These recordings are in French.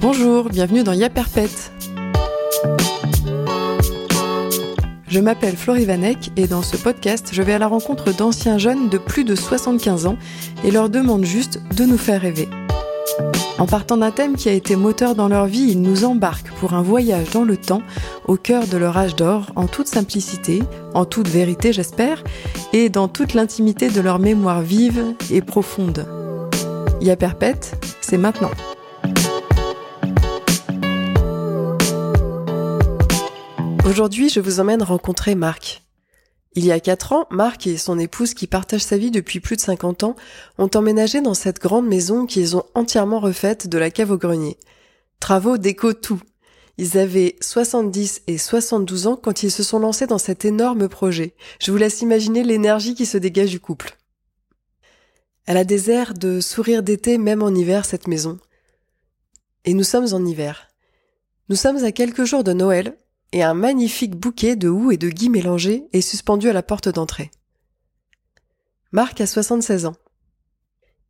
Bonjour, bienvenue dans Yaperpète. Je m'appelle Florie Vanek et dans ce podcast, je vais à la rencontre d'anciens jeunes de plus de 75 ans et leur demande juste de nous faire rêver. En partant d'un thème qui a été moteur dans leur vie, ils nous embarquent pour un voyage dans le temps, au cœur de leur âge d'or, en toute simplicité, en toute vérité j'espère, et dans toute l'intimité de leur mémoire vive et profonde. Yaperpète, c'est maintenant. Aujourd'hui, je vous emmène rencontrer Marc. Il y a quatre ans, Marc et son épouse, qui partagent sa vie depuis plus de 50 ans, ont emménagé dans cette grande maison qu'ils ont entièrement refaite de la cave au grenier. Travaux déco tout. Ils avaient 70 et 72 ans quand ils se sont lancés dans cet énorme projet. Je vous laisse imaginer l'énergie qui se dégage du couple. Elle a des airs de sourire d'été même en hiver, cette maison. Et nous sommes en hiver. Nous sommes à quelques jours de Noël, et un magnifique bouquet de houx et de gui mélangés est suspendu à la porte d'entrée. Marc a 76 ans.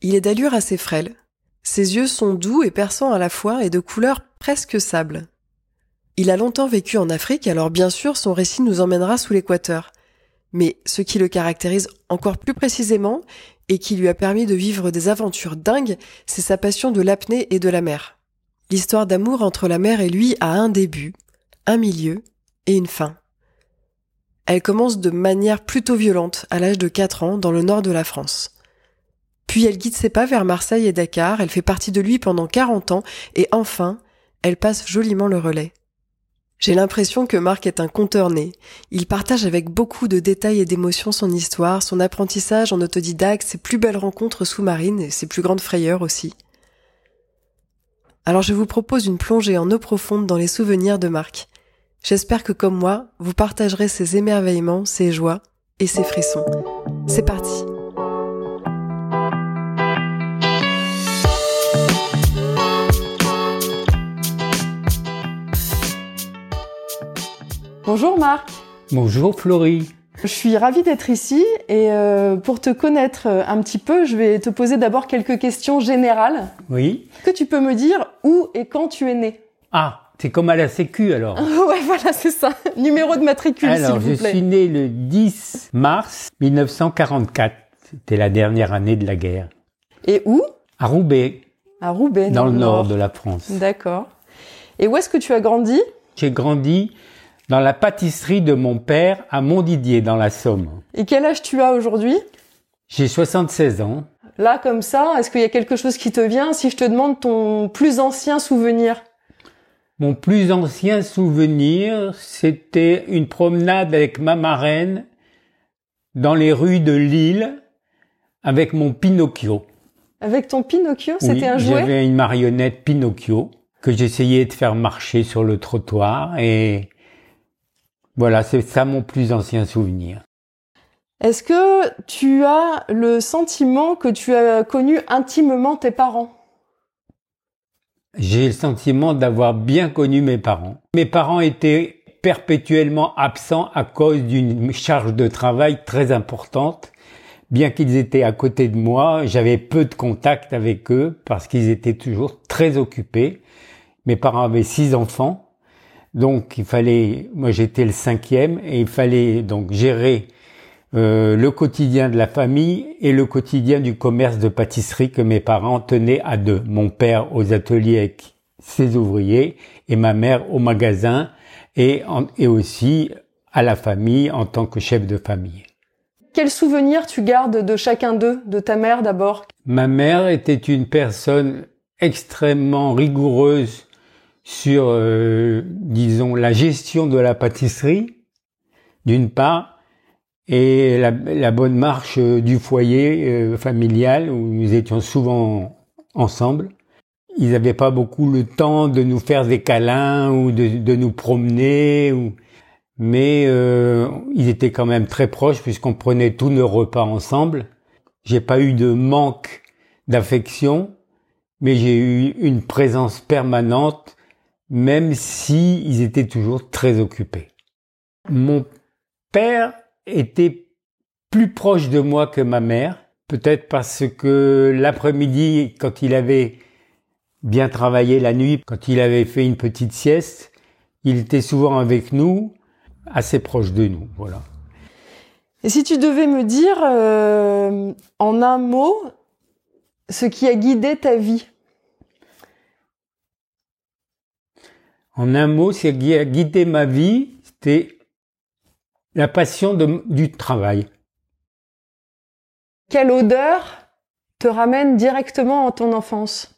Il est d'allure assez frêle. Ses yeux sont doux et perçants à la fois et de couleur presque sable. Il a longtemps vécu en Afrique, alors bien sûr son récit nous emmènera sous l'équateur. Mais ce qui le caractérise encore plus précisément et qui lui a permis de vivre des aventures dingues, c'est sa passion de l'apnée et de la mer. L'histoire d'amour entre la mer et lui a un début, un milieu et une fin. Elle commence de manière plutôt violente à l'âge de 4 ans dans le nord de la France. Puis elle guide ses pas vers Marseille et Dakar, elle fait partie de lui pendant 40 ans et enfin, elle passe joliment le relais. J'ai l'impression que Marc est un conteur né. Il partage avec beaucoup de détails et d'émotions son histoire, son apprentissage en autodidacte, ses plus belles rencontres sous-marines et ses plus grandes frayeurs aussi. Alors je vous propose une plongée en eau profonde dans les souvenirs de Marc. J'espère que comme moi, vous partagerez ces émerveillements, ces joies et ces frissons. C'est parti Bonjour Marc Bonjour Florie je suis ravie d'être ici et euh, pour te connaître un petit peu, je vais te poser d'abord quelques questions générales. Oui. Que tu peux me dire où et quand tu es né? Ah, c'est comme à la Sécu alors. ouais, voilà, c'est ça. Numéro de matricule, s'il vous plaît. Je suis né le 10 mars 1944. C'était la dernière année de la guerre. Et où? À Roubaix. À Roubaix, dans, le nord. de la France. D'accord. Et où est-ce que tu as grandi? J'ai grandi dans la pâtisserie de mon père à Montdidier, dans la Somme. Et quel âge tu as aujourd'hui? J'ai 76 ans. Là, comme ça, est-ce qu'il y a quelque chose qui te vient si je te demande ton plus ancien souvenir? Mon plus ancien souvenir, c'était une promenade avec ma marraine dans les rues de Lille avec mon Pinocchio. Avec ton Pinocchio, c'était un jouet? J'avais une marionnette Pinocchio que j'essayais de faire marcher sur le trottoir et voilà, c'est ça mon plus ancien souvenir. Est-ce que tu as le sentiment que tu as connu intimement tes parents? J'ai le sentiment d'avoir bien connu mes parents. Mes parents étaient perpétuellement absents à cause d'une charge de travail très importante. Bien qu'ils étaient à côté de moi, j'avais peu de contact avec eux parce qu'ils étaient toujours très occupés. Mes parents avaient six enfants, donc il fallait, moi j'étais le cinquième et il fallait donc gérer euh, le quotidien de la famille et le quotidien du commerce de pâtisserie que mes parents tenaient à deux. Mon père aux ateliers avec ses ouvriers et ma mère au magasin et, et aussi à la famille en tant que chef de famille. Quel souvenir tu gardes de chacun d'eux, de ta mère d'abord? Ma mère était une personne extrêmement rigoureuse sur, euh, disons, la gestion de la pâtisserie, d'une part, et la, bonne marche euh, du foyer euh, familial où nous étions souvent ensemble. Ils n'avaient pas beaucoup le temps de nous faire des câlins ou de, nous promener, mais euh, ils étaient quand même très proches puisqu'on prenait tous nos repas ensemble. J'ai pas eu de manque d'affection, mais j'ai eu une présence permanente, même si ils étaient toujours très occupés. Mon père était plus proche de moi que ma mère. Peut-être parce que l'après-midi, quand il avait bien travaillé la nuit, quand il avait fait une petite sieste, il était souvent avec nous, assez proche de nous. Voilà. Et si tu devais me dire euh, en un mot ce qui a guidé ta vie? En un mot, ce qui a guidé ma vie, c'était la passion du travail. Quelle odeur te ramène directement en ton enfance?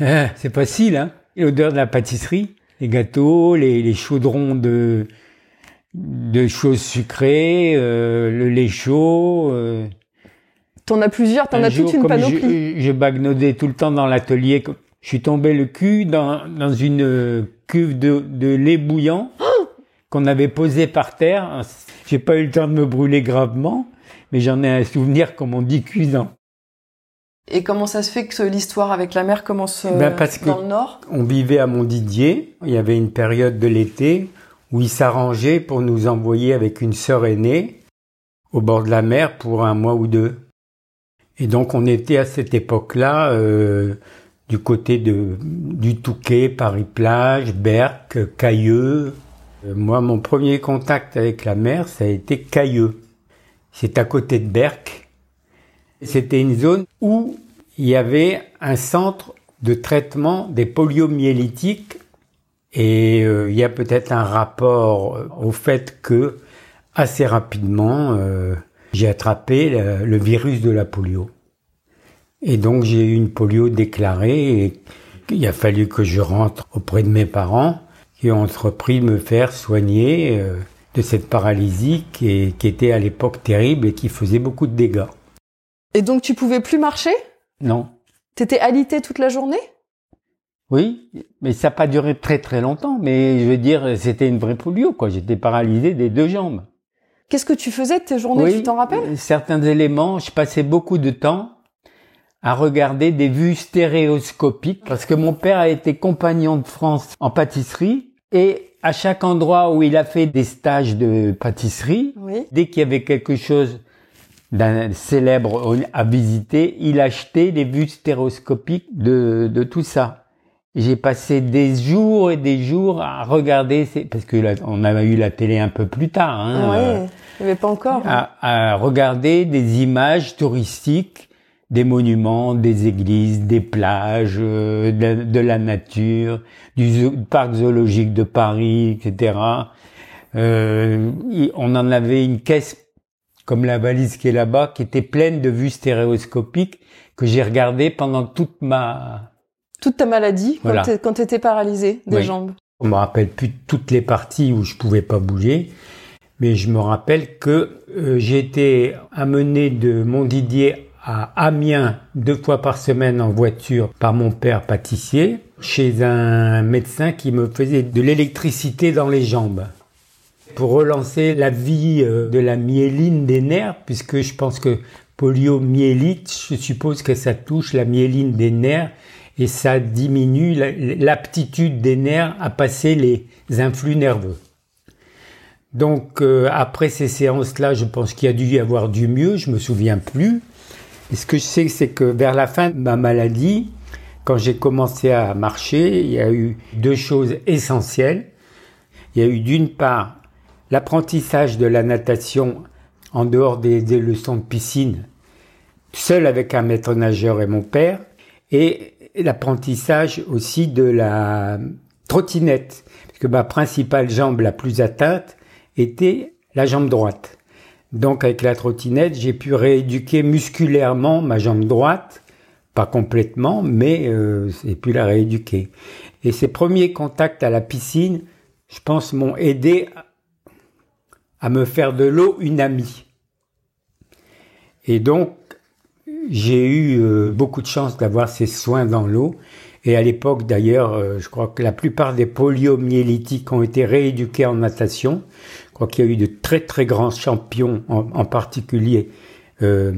Ah, C'est facile, hein L'odeur de la pâtisserie, les gâteaux, les, chaudrons de, de choses sucrées, euh, le lait chaud. Euh. T'en as plusieurs, t'en as toute une panoplie. Je, je bagnaudais tout le temps dans l'atelier. Je suis tombé le cul dans, dans une cuve de, de lait bouillant qu'on avait posé par terre. J'ai pas eu le temps de me brûler gravement, mais j'en ai un souvenir, comme on dit, cuisant. Et comment ça se fait que l'histoire avec la mer commence euh, ben parce dans le nord? On vivait à Montdidier. Il y avait une période de l'été où il s'arrangeait pour nous envoyer avec une sœur aînée au bord de la mer pour un mois ou deux. Et donc on était à cette époque-là euh, du côté de du Touquet, Paris-Plage, Berck, Cailleux. Euh, moi, mon premier contact avec la mer, ça a été Cailleux. C'est à côté de Berck. C'était une zone où il y avait un centre de traitement des poliomyélytiques et euh, il y a peut-être un rapport euh, au fait que assez rapidement j'ai attrapé le virus de la polio. Et donc j'ai eu une polio déclarée et il a fallu que je rentre auprès de mes parents qui ont entrepris de me faire soigner euh, de cette paralysie qui, qui était à l'époque terrible et qui faisait beaucoup de dégâts. Et donc tu pouvais plus marcher? Non. T'étais alité toute la journée? Oui, mais ça n'a pas duré très très longtemps. Mais je veux dire, c'était une vraie polio, quoi. J'étais paralysé des deux jambes. Qu'est-ce que tu faisais de tes journées? Tu t'en rappelles? Certains éléments, je passais beaucoup de temps à regarder des vues stéréoscopiques parce que mon père a été compagnon de France en pâtisserie et à chaque endroit où il a fait des stages de pâtisserie, dès qu'il y avait quelque chose d'un célèbre à visiter, il achetait des vues stéréoscopiques de, de tout ça. J'ai passé des jours et des jours à regarder, parce que là, on avait eu la télé un peu plus tard. Hein, ouais, il n'y avait pas encore. À, à regarder des images touristiques des monuments, des églises, des plages, euh, de, la nature, du parc zoologique de Paris, etc. Euh, on en avait une caisse comme la valise qui est là-bas, qui était pleine de vues stéréoscopiques que j'ai regardé pendant toute ma toute ta maladie quand tu étais paralysé des jambes. On me rappelle plus toutes les parties où je pouvais pas bouger, mais je me rappelle que euh, j'ai été amené de Montdidier à Amiens deux fois par semaine en voiture par mon père pâtissier chez un médecin qui me faisait de l'électricité dans les jambes pour relancer la vie euh, de la myéline des nerfs puisque je pense que poliomyélite, je suppose que ça touche la myéline des nerfs et ça diminue l'aptitude des nerfs à passer les influx nerveux. Donc euh, après ces séances-là, je pense qu'il y a dû y avoir du mieux, je me souviens plus. Et ce que je sais, c'est que vers la fin de ma maladie, quand j'ai commencé à marcher, il y a eu deux choses essentielles. Il y a eu d'une part l'apprentissage de la natation en dehors des, leçons de piscine, seul avec un maître nageur et mon père, et l'apprentissage aussi de la trottinette, parce que ma principale jambe la plus atteinte était la jambe droite. Donc avec la trottinette, j'ai pu rééduquer musculairement ma jambe droite, pas complètement, mais euh, j'ai pu la rééduquer. Et ces premiers contacts à la piscine, je pense, m'ont aidé à me faire de l'eau une amie. Et donc, j'ai eu euh, beaucoup de chance d'avoir ces soins dans l'eau. Et à l'époque, d'ailleurs, euh, je crois que la plupart des poliomyélytiques ont été rééduqués en natation. Crois qu'il y a eu de très très grands champions, en, particulier euh,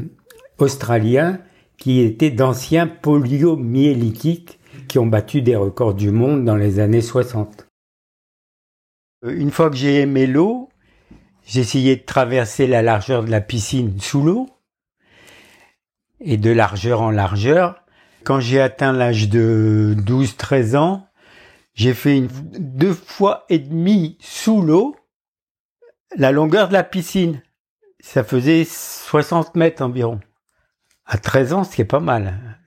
australiens, qui étaient d'anciens poliomyélytiques qui ont battu des records du monde dans les années 60. Euh, une fois que j'ai aimé l'eau, J'essayais de traverser la largeur de la piscine sous l'eau et de largeur en largeur. Quand j'ai atteint l'âge de 12-13 ans, j'ai fait deux fois et demi sous l'eau la longueur de la piscine. Ça faisait 60 mètres environ. À 13 ans, c'est pas mal.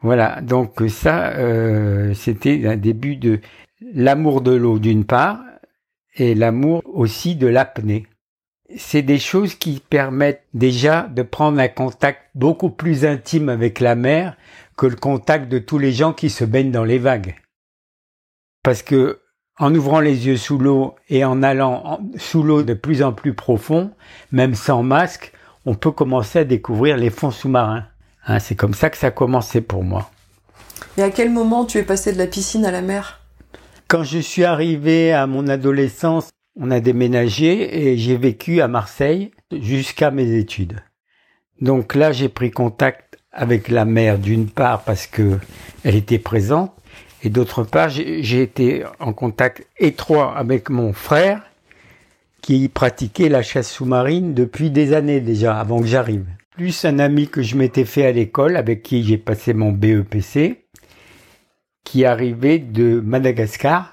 Voilà, donc ça, euh, c'était un début de l'amour de l'eau d'une part et l'amour aussi de l'apnée. C'est des choses qui permettent déjà de prendre un contact beaucoup plus intime avec la mer que le contact de tous les gens qui se baignent dans les vagues. Parce que en ouvrant les yeux sous l'eau et en allant sous l'eau de plus en plus profond, même sans masque, on peut commencer à découvrir les fonds sous-marins. Hein, c'est comme ça que ça a commencé pour moi. Et à quel moment tu es passé de la piscine à la mer? Quand je suis arrivé à mon adolescence, on a déménagé et j'ai vécu à Marseille jusqu'à mes études. Donc là, j'ai pris contact avec la mer d'une part parce que elle était présente et d'autre part, j'ai été en contact étroit avec mon frère qui pratiquait la chasse sous-marine depuis des années déjà, avant que j'arrive. Plus un ami que je m'étais fait à l'école, avec qui j'ai passé mon BEPC, qui arrivait de Madagascar,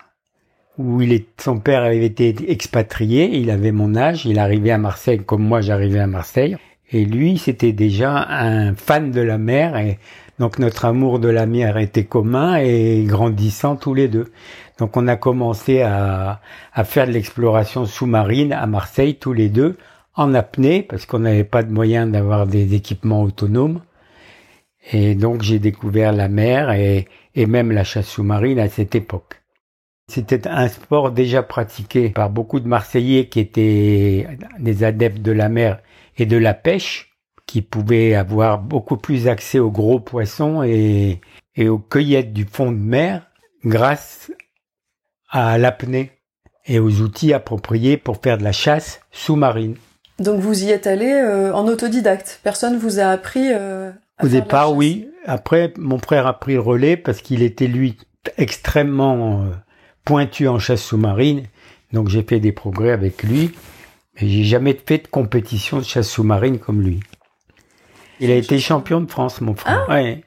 où il son père avait été expatrié, il avait mon âge, il arrivait à Marseille comme moi j'arrivais à Marseille. Et lui, c'était déjà un fan de la mer et donc notre amour de la mer était commun et grandissant tous les deux. Donc on a commencé à, à faire de l'exploration sous-marine à Marseille tous les deux en apnée parce qu'on n'avait pas de moyen d'avoir des équipements autonomes. Et donc j'ai découvert la mer et, et même la chasse sous-marine à cette époque. C'était un sport déjà pratiqué par beaucoup de Marseillais qui étaient des adeptes de la mer et de la pêche, qui pouvaient avoir beaucoup plus accès aux gros poissons et, et aux cueillettes du fond de mer grâce à l'apnée et aux outils appropriés pour faire de la chasse sous-marine. Donc vous y êtes allé euh, en autodidacte. Personne vous a appris. Euh, à Au départ, oui. Après, mon frère a pris le relais parce qu'il était lui extrêmement euh, pointu en chasse sous-marine. Donc j'ai fait des progrès avec lui. Mais j'ai jamais fait de compétition de chasse sous-marine comme lui. Il a été champion de France, mon frère. Ah. Ouais.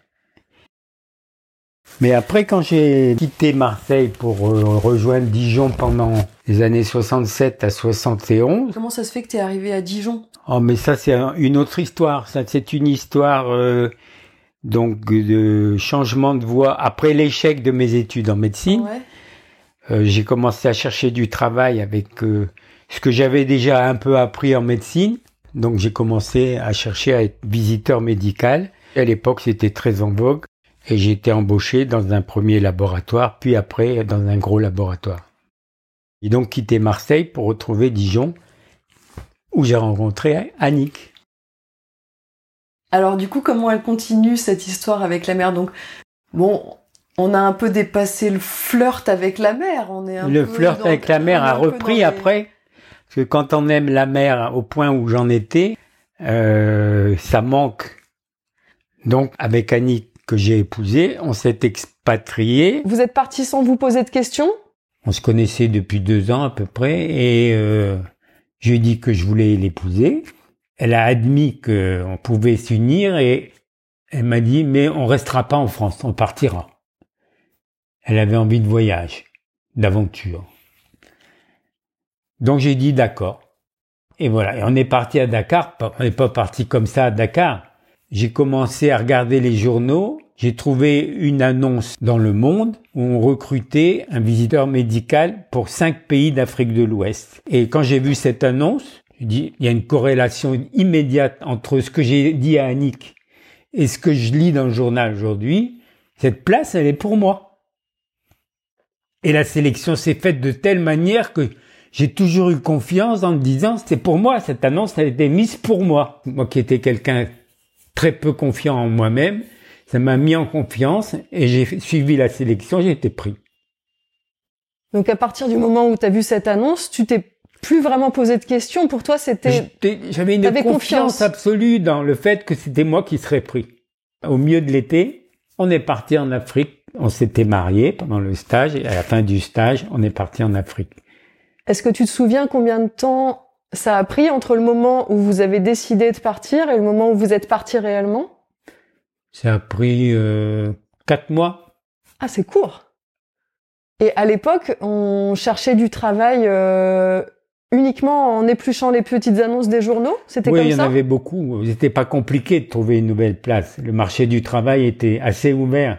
Mais après, quand j'ai quitté Marseille pour euh, rejoindre Dijon pendant les années 67 à 71. Comment ça se fait que tu es arrivé à Dijon? Oh, mais ça, c'est un- une autre histoire. Ça, c'est une histoire euh, donc de changement de voie après l'échec de mes études en médecine. Ouais. Euh, j'ai commencé à chercher du travail avec ce que j'avais déjà un peu appris en médecine. Donc j'ai commencé à chercher à être visiteur médical. À l'époque, c'était très en vogue. Et j'ai été embauché dans un premier laboratoire, puis après dans un gros laboratoire. J'ai donc quitté Marseille pour retrouver Dijon, où j'ai rencontré Annick. Alors du coup, comment elle continue cette histoire avec la mer? Donc bon, on a un peu dépassé le flirt avec la mer. On est un Le peu flirt avec la mer a repris les- après. Parce que quand on aime la mer au point où j'en étais, euh, ça manque. Donc, avec Annie que j'ai épousée, on s'est expatrié. Vous êtes parti sans vous poser de questions? On se connaissait depuis deux ans à peu près et euh, je lui ai dit que je voulais l'épouser. Elle a admis qu'on pouvait s'unir et elle m'a dit mais on restera pas en France, on partira. Elle avait envie de voyage, d'aventure. Donc j'ai dit d'accord. Et voilà, et on est parti à Dakar. On n'est pas parti comme ça à Dakar. J'ai commencé à regarder les journaux. J'ai trouvé une annonce dans Le Monde où on recrutait un visiteur médical pour cinq pays d'Afrique de l'Ouest. Et quand j'ai vu cette annonce, je dis, il y a une corrélation immédiate entre ce que j'ai dit à Annick et ce que je lis dans le journal aujourd'hui. Cette place, elle est pour moi. Et la sélection s'est faite de telle manière que j'ai toujours eu confiance en me disant, c'est pour moi, cette annonce, elle a été mise pour moi. Moi qui étais quelqu'un très peu confiant en moi-même, ça m'a mis en confiance et j'ai suivi la sélection, j'ai été pris. Donc à partir du moment où tu as vu cette annonce, tu t'es plus vraiment posé de questions. Pour toi, c'était J'avais une confiance. absolue dans le fait que c'était moi qui serais pris. Au milieu de l'été, on est parti en Afrique. On s'était mariés pendant le stage et à la fin du stage, on est parti en Afrique. Est-ce que tu te souviens combien de temps ça a pris entre le moment où vous avez décidé de partir et le moment où vous êtes parti réellement? Ça a pris euh, quatre mois. Ah, c'est court. Et à l'époque, on cherchait du travail euh, uniquement en épluchant les petites annonces des journaux? C'était oui, comme il y ça? en avait beaucoup. C'était pas compliqué de trouver une nouvelle place. Le marché du travail était assez ouvert.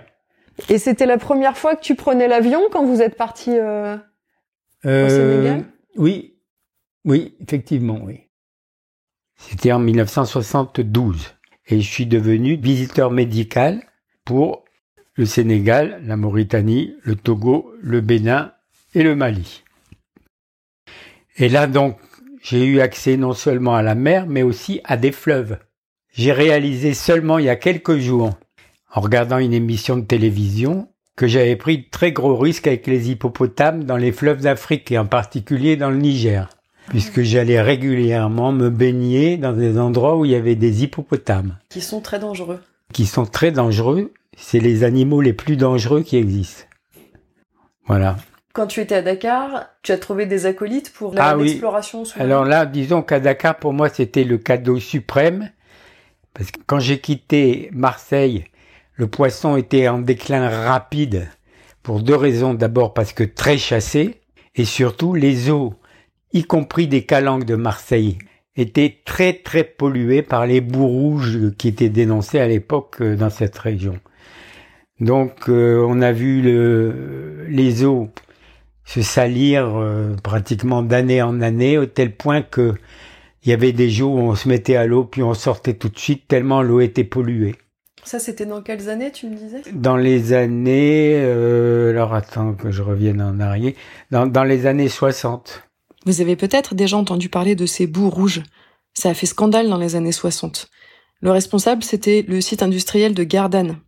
Et c'était la première fois que tu prenais l'avion quand vous êtes parti euh, Euh, Sénégal? Oui, oui, effectivement, oui. C'était en 1972 et je suis devenu visiteur médical pour le Sénégal, la Mauritanie, le Togo, le Bénin et le Mali. Et là donc, j'ai eu accès non seulement à la mer, mais aussi à des fleuves. J'ai réalisé seulement il y a quelques jours, en regardant une émission de télévision, que j'avais pris de très gros risques avec les hippopotames dans les fleuves d'Afrique et en particulier dans le Niger, puisque j'allais régulièrement me baigner dans des endroits où il y avait des hippopotames, qui sont très dangereux. qui sont très dangereux. C'est les animaux les plus dangereux qui existent. Voilà. Quand tu étais à Dakar, tu as trouvé des acolytes pour Ah oui. Alors là, disons qu'à Dakar, pour moi, c'était le cadeau suprême. Parce que quand j'ai quitté Marseille, le poisson était en déclin rapide pour deux raisons. D'abord parce que très chassé et surtout les eaux, y compris des calanques de Marseille, étaient très très polluées par les boues rouges qui étaient dénoncées à l'époque euh, dans cette région. Donc euh, on a vu le, les eaux se salir euh, pratiquement d'année en année au tel point que il y avait des jours où on se mettait à l'eau puis on sortait tout de suite tellement l'eau était polluée. Ça, c'était dans quelles années, tu me disais? Dans les années, euh, alors attends que je revienne en arrière, dans, dans les années 60. Vous avez peut-être déjà entendu parler de ces boues rouges. Ça a fait scandale dans les années 60. Le responsable, c'était le site industriel de Gardanne.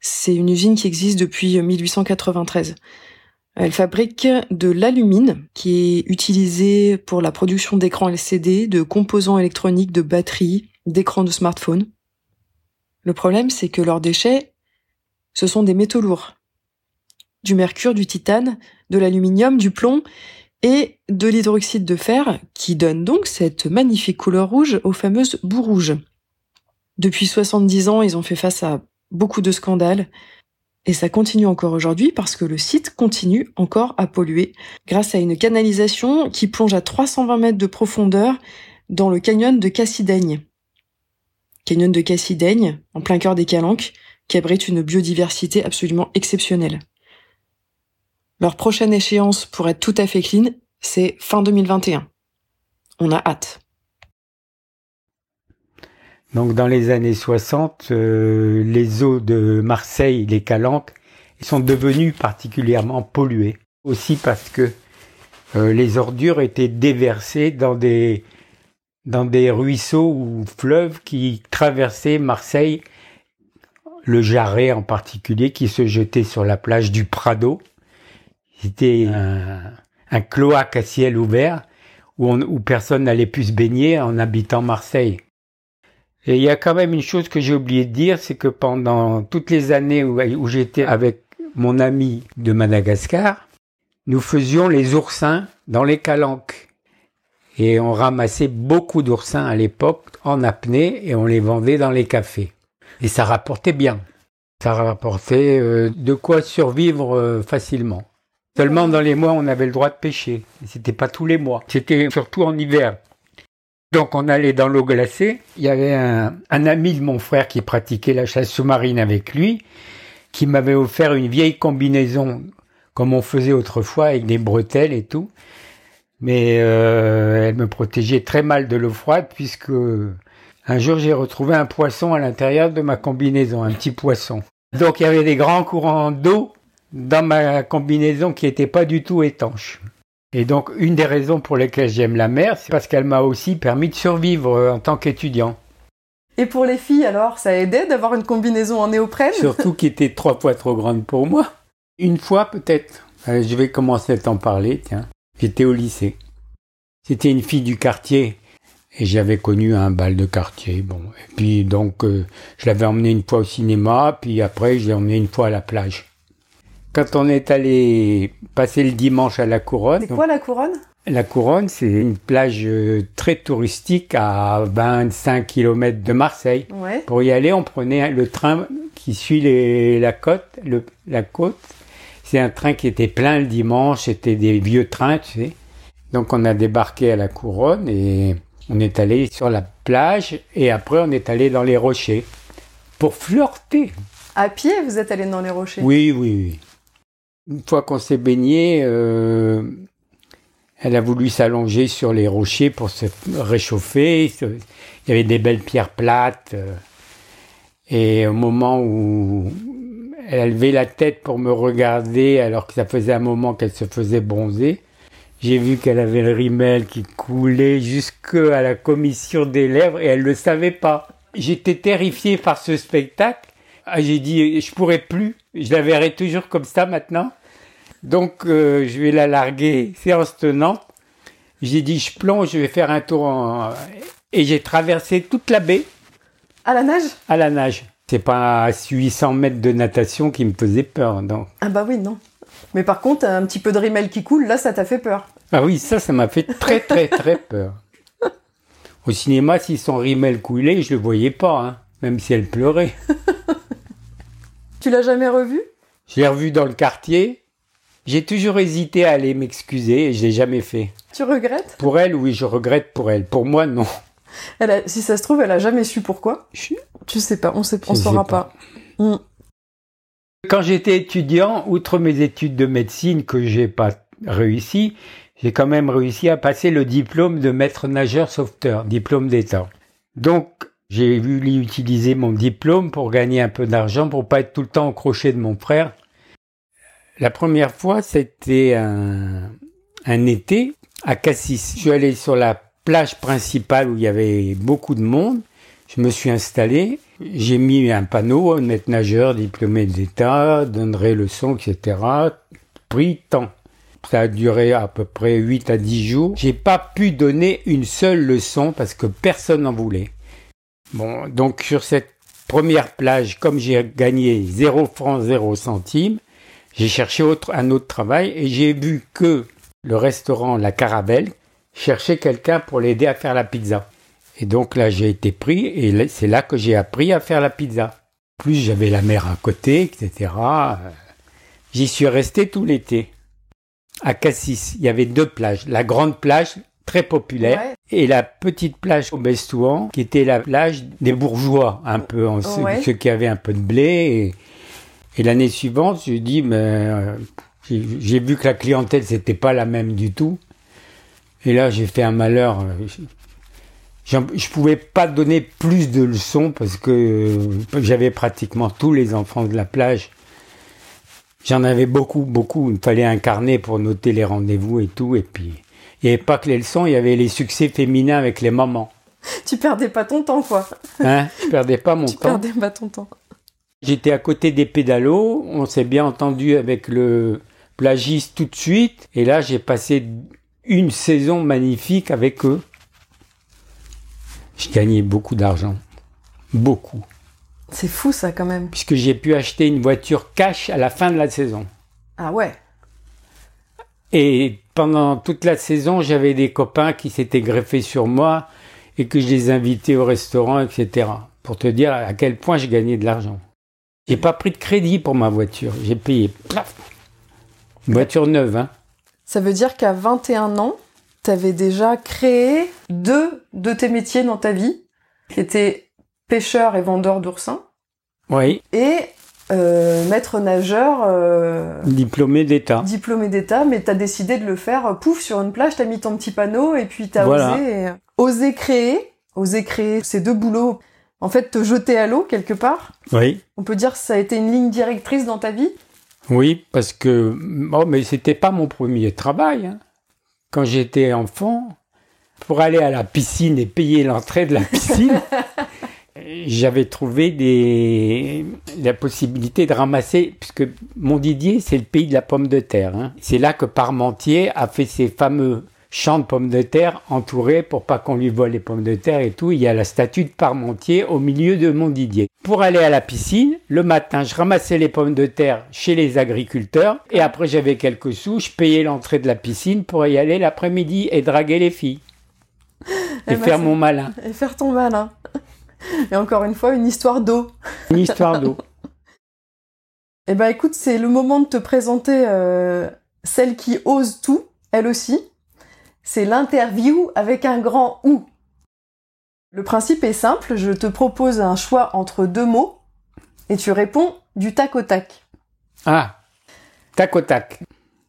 C'est une usine qui existe depuis 1893. Elle fabrique de l'alumine qui est utilisé pour la production d'écrans LCD, de composants électroniques, de batteries, d'écrans de smartphone. Le problème, c'est que leurs déchets, ce sont des métaux lourds. Du mercure, du titane, de l'aluminium, du plomb et de l'hydroxyde de fer qui donne donc cette magnifique couleur rouge aux fameuses boues rouges. Depuis 70 ans, ils ont fait face à beaucoup de scandales et ça continue encore aujourd'hui parce que le site continue encore à polluer grâce à une canalisation qui plonge à 320 mètres de profondeur dans le canyon de Cassidaigne. Canyon de Cassidaigne, en plein cœur des Calanques, qui abrite une biodiversité absolument exceptionnelle. Leur prochaine échéance pour être tout à fait clean, c'est fin 2021. On a hâte. Donc dans les années 60, euh, les eaux de Marseille, les calanques, sont devenues particulièrement polluées. Aussi parce que euh, les ordures étaient déversées dans des, dans des ruisseaux ou fleuves qui traversaient Marseille, le Jarret en particulier, qui se jetait sur la plage du Prado. C'était un, un cloaque à ciel ouvert où, on, où personne n'allait plus se baigner en habitant Marseille. Et il y a quand même une chose que j'ai oublié de dire, c'est que pendant toutes les années où, où j'étais avec mon ami de Madagascar, nous faisions les oursins dans les calanques. Et on ramassait beaucoup d'oursins à l'époque en apnée et on les vendait dans les cafés. Et ça rapportait bien. Ça rapportait euh, de quoi survivre euh, facilement. Seulement dans les mois on avait le droit de pêcher. C'était pas tous les mois. C'était surtout en hiver. Donc on allait dans l'eau glacée. Il y avait un, ami de mon frère qui pratiquait la chasse sous-marine avec lui, qui m'avait offert une vieille combinaison comme on faisait autrefois avec des bretelles et tout. Mais euh, elle me protégeait très mal de l'eau froide puisque un jour j'ai retrouvé un poisson à l'intérieur de ma combinaison, un petit poisson. Donc il y avait des grands courants d'eau dans ma combinaison qui n'était pas du tout étanche. Et donc, une des raisons pour lesquelles j'aime la mer, c'est parce qu'elle m'a aussi permis de survivre en tant qu'étudiant. Et pour les filles, alors, ça aidait d'avoir une combinaison en néoprène? Surtout qui était trois fois trop grande pour moi. Une fois, peut-être. Euh, je vais commencer à t'en parler, tiens. J'étais au lycée. C'était une fille du quartier. Et j'avais connu un bal de quartier. Bon. Et puis, donc, euh, je l'avais emmenée une fois au cinéma. Puis après, je l'ai emmenée une fois à la plage. Quand on est allé passer le dimanche à la Couronne. C'est quoi la couronne? La Couronne, c'est une plage euh, très touristique à 25 km de Marseille. Ouais. Pour y aller, on prenait le train qui suit les- la côte, le- la côte. C'est un train qui était plein le dimanche, c'était des vieux trains, tu sais. Donc on a débarqué à la Couronne et on est allé sur la plage et après on est allé dans les rochers pour flirter. À pied, vous êtes allé dans les rochers? Oui, oui, oui. Une fois qu'on s'est baigné, euh, elle a voulu s'allonger sur les rochers pour se réchauffer. Il y avait des belles pierres plates. euh, Et au moment où elle a levé la tête pour me regarder, alors que ça faisait un moment qu'elle se faisait bronzer, j'ai vu qu'elle avait le rimel qui coulait jusque à la commission des lèvres et elle le savait pas. J'étais terrifié par ce spectacle. Ah, j'ai dit, je pourrais plus. Je la verrai toujours comme ça maintenant. Donc, euh, je vais la larguer séance tenante. J'ai dit, je plonge, je vais faire un tour en... Et j'ai traversé toute la baie À la nage? À la nage. C'est pas à 800 mètres de natation qui me faisait peur, non. Ah bah oui, non. Mais par contre, un petit peu de rimel qui coule, là, ça t'a fait peur. Ah oui, ça, ça m'a fait très, très, très peur. Au cinéma, si son rimel coulait, je le voyais pas, hein, même si elle pleurait. Tu l'as jamais revu? Je l'ai revu dans le quartier. J'ai toujours hésité à aller m'excuser et je l'ai jamais fait. Tu regrettes? Pour elle, oui, je regrette pour elle. Pour moi, non. elle a, Si ça se trouve, elle a jamais su pourquoi. Je- Tu sais pas, on sait, on saura pas. pas. Hmm. Quand j'étais étudiant, outre mes études de médecine que j'ai pas réussi, j'ai quand même réussi à passer le diplôme de maître nageur sauveteur, diplôme d'État. Donc, j'ai voulu utiliser mon diplôme pour gagner un peu d'argent, pour pas être tout le temps au crochet de mon frère. La première fois, c'était un, un été à Cassis. Je suis allé sur la plage principale où il y avait beaucoup de monde. Je me suis installé. J'ai mis un panneau, maître nageur, diplômé d'État, donnerait leçon, etc. Pris temps. Ça a duré à peu près 8 à 10 jours. J'ai pas pu donner une seule leçon parce que personne n'en voulait. Bon, donc sur cette première plage, comme j'ai gagné 0 francs 0 centimes, j'ai cherché autre, un autre travail et j'ai vu que le restaurant La Caravelle cherchait quelqu'un pour l'aider à faire la pizza. Et donc là, j'ai été pris et c'est là que j'ai appris à faire la pizza. Plus j'avais la mer à côté, etc. Euh, J'y suis resté tout l'été. À Cassis, il y avait deux plages. La grande plage, très populaire, Ouais. et la petite plage au Bestouan, qui était la plage des bourgeois, un peu, en ceux, Ouais. ceux qui avaient un peu de blé. Et, et l'année suivante, je dis, mais euh, j'ai j'ai vu que la clientèle, c'était pas la même du tout. Et là, j'ai fait un malheur. Je pouvais pas donner plus de leçons parce que euh, j'avais pratiquement tous les enfants de la plage. J'en avais beaucoup, beaucoup. Il fallait un carnet pour noter les rendez-vous et tout. Et puis, il n'y avait pas que les leçons, il y avait les succès féminins avec les mamans. Tu perdais pas ton temps, quoi. Hein? Je perdais pas mon Tu temps. perdais pas ton temps. J'étais à côté des pédalos. On s'est bien entendu avec le plagiste tout de suite. Et là, j'ai passé une saison magnifique avec eux. Je gagnais beaucoup d'argent. Beaucoup. C'est fou, ça, quand même. Puisque j'ai pu acheter une voiture cash à la fin de la saison. Ah ouais. Et pendant toute la saison, j'avais des copains qui s'étaient greffés sur moi et que je les invitais au restaurant, etc. Pour te dire à quel point je gagnais de l'argent. J'ai pas pris de crédit pour ma voiture. J'ai payé. plaf. Une voiture neuve, hein. Ça veut dire qu'à 21 ans, t'avais déjà créé deux de tes métiers dans ta vie, qui étaient pêcheur et vendeur d'oursins, Oui. et euh, maître nageur euh, Diplômé d'État. diplômé d'État, mais t'as décidé de le faire, euh, pouf, sur une plage, t'as mis ton petit panneau, et puis t'as Voilà. osé, osé créer, osé créer ces deux boulots, en fait, te jeter à l'eau, quelque part. Oui. On peut dire que ça a été une ligne directrice dans ta vie? Oui, parce que. Oh, mais c'était pas mon premier travail. hein. Quand j'étais enfant, pour aller à la piscine et payer l'entrée de la piscine, j'avais trouvé des, la possibilité de ramasser, puisque Montdidier, c'est le pays de la pomme de terre. hein. C'est là que Parmentier a fait ses fameux champ de pommes de terre entouré pour pas qu'on lui vole les pommes de terre et tout. Il y a la statue de Parmentier au milieu de Montdidier. Pour aller à la piscine, le matin, je ramassais les pommes de terre chez les agriculteurs et après j'avais quelques sous, je payais l'entrée de la piscine pour y aller l'après-midi et draguer les filles. Et, Eh ben, faire mon malin. Et faire ton malin. Et encore une fois, une histoire d'eau. Une histoire d'eau. Eh ben écoute, c'est le moment de te présenter euh, celle qui ose tout, elle aussi. C'est l'interview avec un grand ou. Le principe est simple, je te propose un choix entre deux mots et tu réponds du tac au tac. Ah, tac au tac,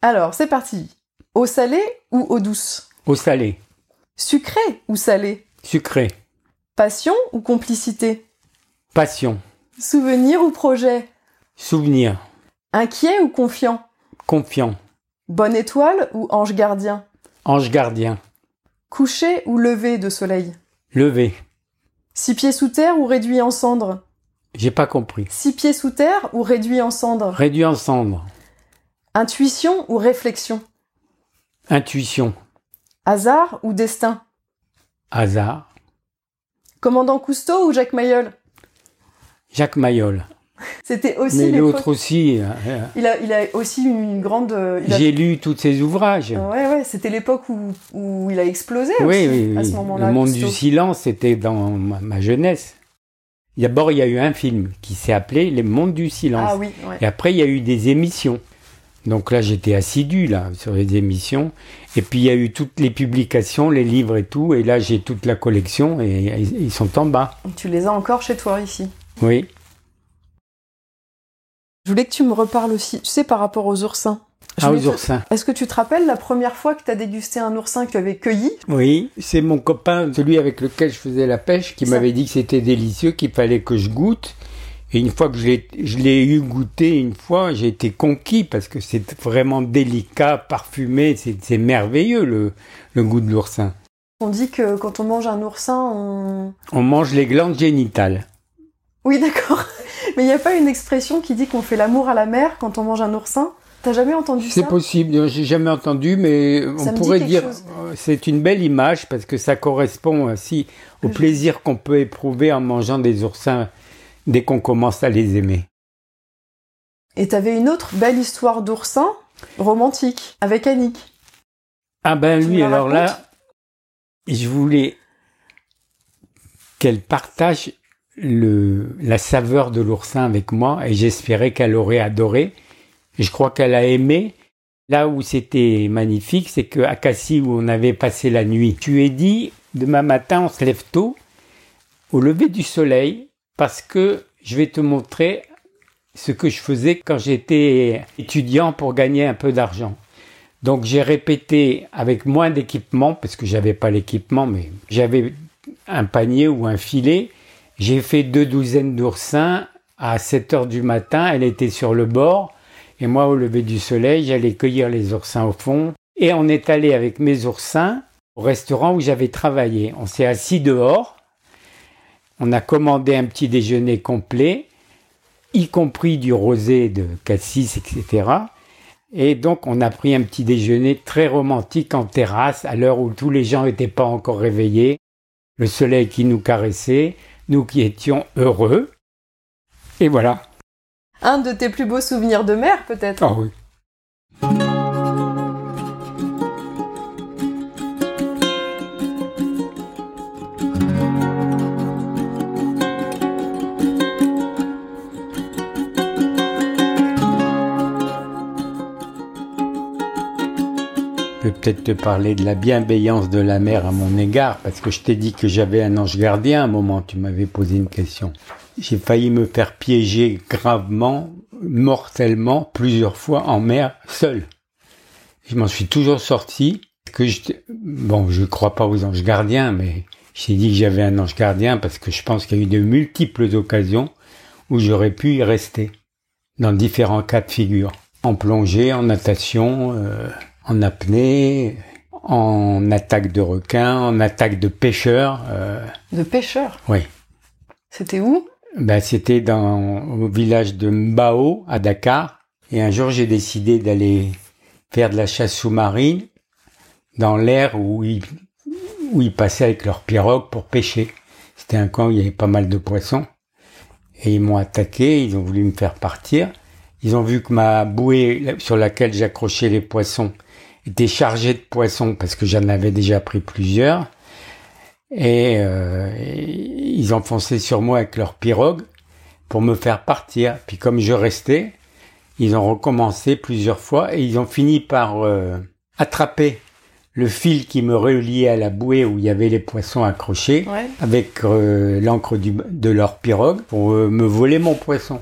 Alors, c'est parti. Eau salée ou eau douce? Au salé, Sucré ou salé? Sucré, Passion ou complicité? Passion, Souvenir ou projet? Souvenir, Inquiet ou confiant? Confiant, Bonne étoile ou ange gardien? Ange gardien, Coucher ou lever de soleil? Levé. Six pieds sous terre ou réduit en cendres J'ai pas compris. Six pieds sous terre ou réduit en cendres Réduit en cendres, Intuition ou réflexion? Intuition, Hasard ou destin? Hasard, Commandant Cousteau ou Jacques Mayol? Jacques Mayol. C'était aussi Mais l'autre aussi, euh, Il a, il a aussi une grande. euh, a- j'ai lu tous ses ouvrages. Ouais, ouais, c'était l'époque où, où il a explosé Oui, aussi, oui, à ce moment-là. Le monde du silence, c'était dans ma, ma jeunesse. D'abord, il y a eu un film qui s'est appelé Les Mondes du silence. Ah oui, ouais. Et après, il y a eu des émissions. Donc là, j'étais assidu là sur les émissions. Et puis il y a eu toutes les publications, les livres et tout. Et là, j'ai toute la collection et ils sont en bas. Tu les as encore chez toi ici? Oui. Je voulais que tu me reparles aussi, tu sais, par rapport aux oursins. Je Ah, aux oursins. Est-ce que tu te rappelles la première fois que tu as dégusté un oursin que tu avais cueilli? Oui, c'est mon copain, celui avec lequel je faisais la pêche, qui m'avait dit que c'était délicieux, qu'il fallait que je goûte. Et une fois que je l'ai, eu goûté une fois, j'ai été conquis parce que c'est vraiment délicat, parfumé, c'est, c'est merveilleux le, le goût de l'oursin. On dit que quand on mange un oursin, on... On mange les glandes génitales. Oui, d'accord. Mais il n'y a pas une expression qui dit qu'on fait l'amour à la mer quand on mange un oursin? T'as jamais entendu C'est ça? possible, j'ai jamais entendu, mais Ça on pourrait dire euh, c'est une belle image parce que ça correspond aussi au Je- plaisir qu'on peut éprouver en mangeant des oursins dès qu'on commence à les aimer. Et t'avais une autre belle histoire d'oursin romantique avec Annick. Ah ben lui, alors là, je voulais qu'elle partage la saveur de l'oursin avec moi et j'espérais qu'elle aurait adoré. Je crois qu'elle a aimé. Là où c'était magnifique, c'est que à Cassis, où on avait passé la nuit, tu ai dit, demain matin, on se lève tôt, au lever du soleil, parce que je vais te montrer ce que je faisais quand j'étais étudiant pour gagner un peu d'argent. Donc j'ai répété avec moins d'équipement, parce que j'avais pas l'équipement, mais j'avais un panier ou un filet. J'ai fait deux douzaines d'oursins à 7 heures du matin. Elle était sur le bord. Et moi, au lever du soleil, j'allais cueillir les oursins au fond. Et on est allé avec mes oursins au restaurant où j'avais travaillé. On s'est assis dehors. On a commandé un petit déjeuner complet, y compris du rosé de cassis, etc. Et donc, on a pris un petit déjeuner très romantique en terrasse, à l'heure où tous les gens n'étaient pas encore réveillés. Le soleil qui nous caressait, nous qui étions heureux. Et voilà. Un de tes plus beaux souvenirs de mer, peut-être? Ah oui. Peut-être te parler de la bienveillance de la mère à mon égard, parce que je t'ai dit que j'avais un ange gardien à un moment, tu m'avais posé une question. J'ai failli me faire piéger gravement, mortellement, plusieurs fois en mer, seul. Je m'en suis toujours sorti. Que je, bon, je crois pas aux anges gardiens, mais j'ai dit que j'avais un ange gardien parce que je pense qu'il y a eu de multiples occasions où j'aurais pu y rester, dans différents cas de figure. En plongée, en natation, euh, en apnée, en attaque de requin, en attaque de pêcheurs. euh, De pêcheur. oui. C'était où? Ben, c'était dans, au village de Mbao, à Dakar. Et un jour, j'ai décidé d'aller faire de la chasse sous-marine. dans l'air où ils, où ils passaient avec leur pirogue pour pêcher. C'était un camp où il y avait pas mal de poissons. Et ils m'ont attaqué, ils ont voulu me faire partir. Ils ont vu que ma bouée sur laquelle j'accrochais les poissons était chargée de poissons parce que j'en avais déjà pris plusieurs. Et, euh, ils ont foncé sur moi avec leur pirogue pour me faire partir. Puis comme je restais, ils ont recommencé plusieurs fois et ils ont fini par euh, attraper le fil qui me reliait à la bouée où il y avait les poissons accrochés avec euh, l'encre de leur pirogue pour euh, me voler mon poisson.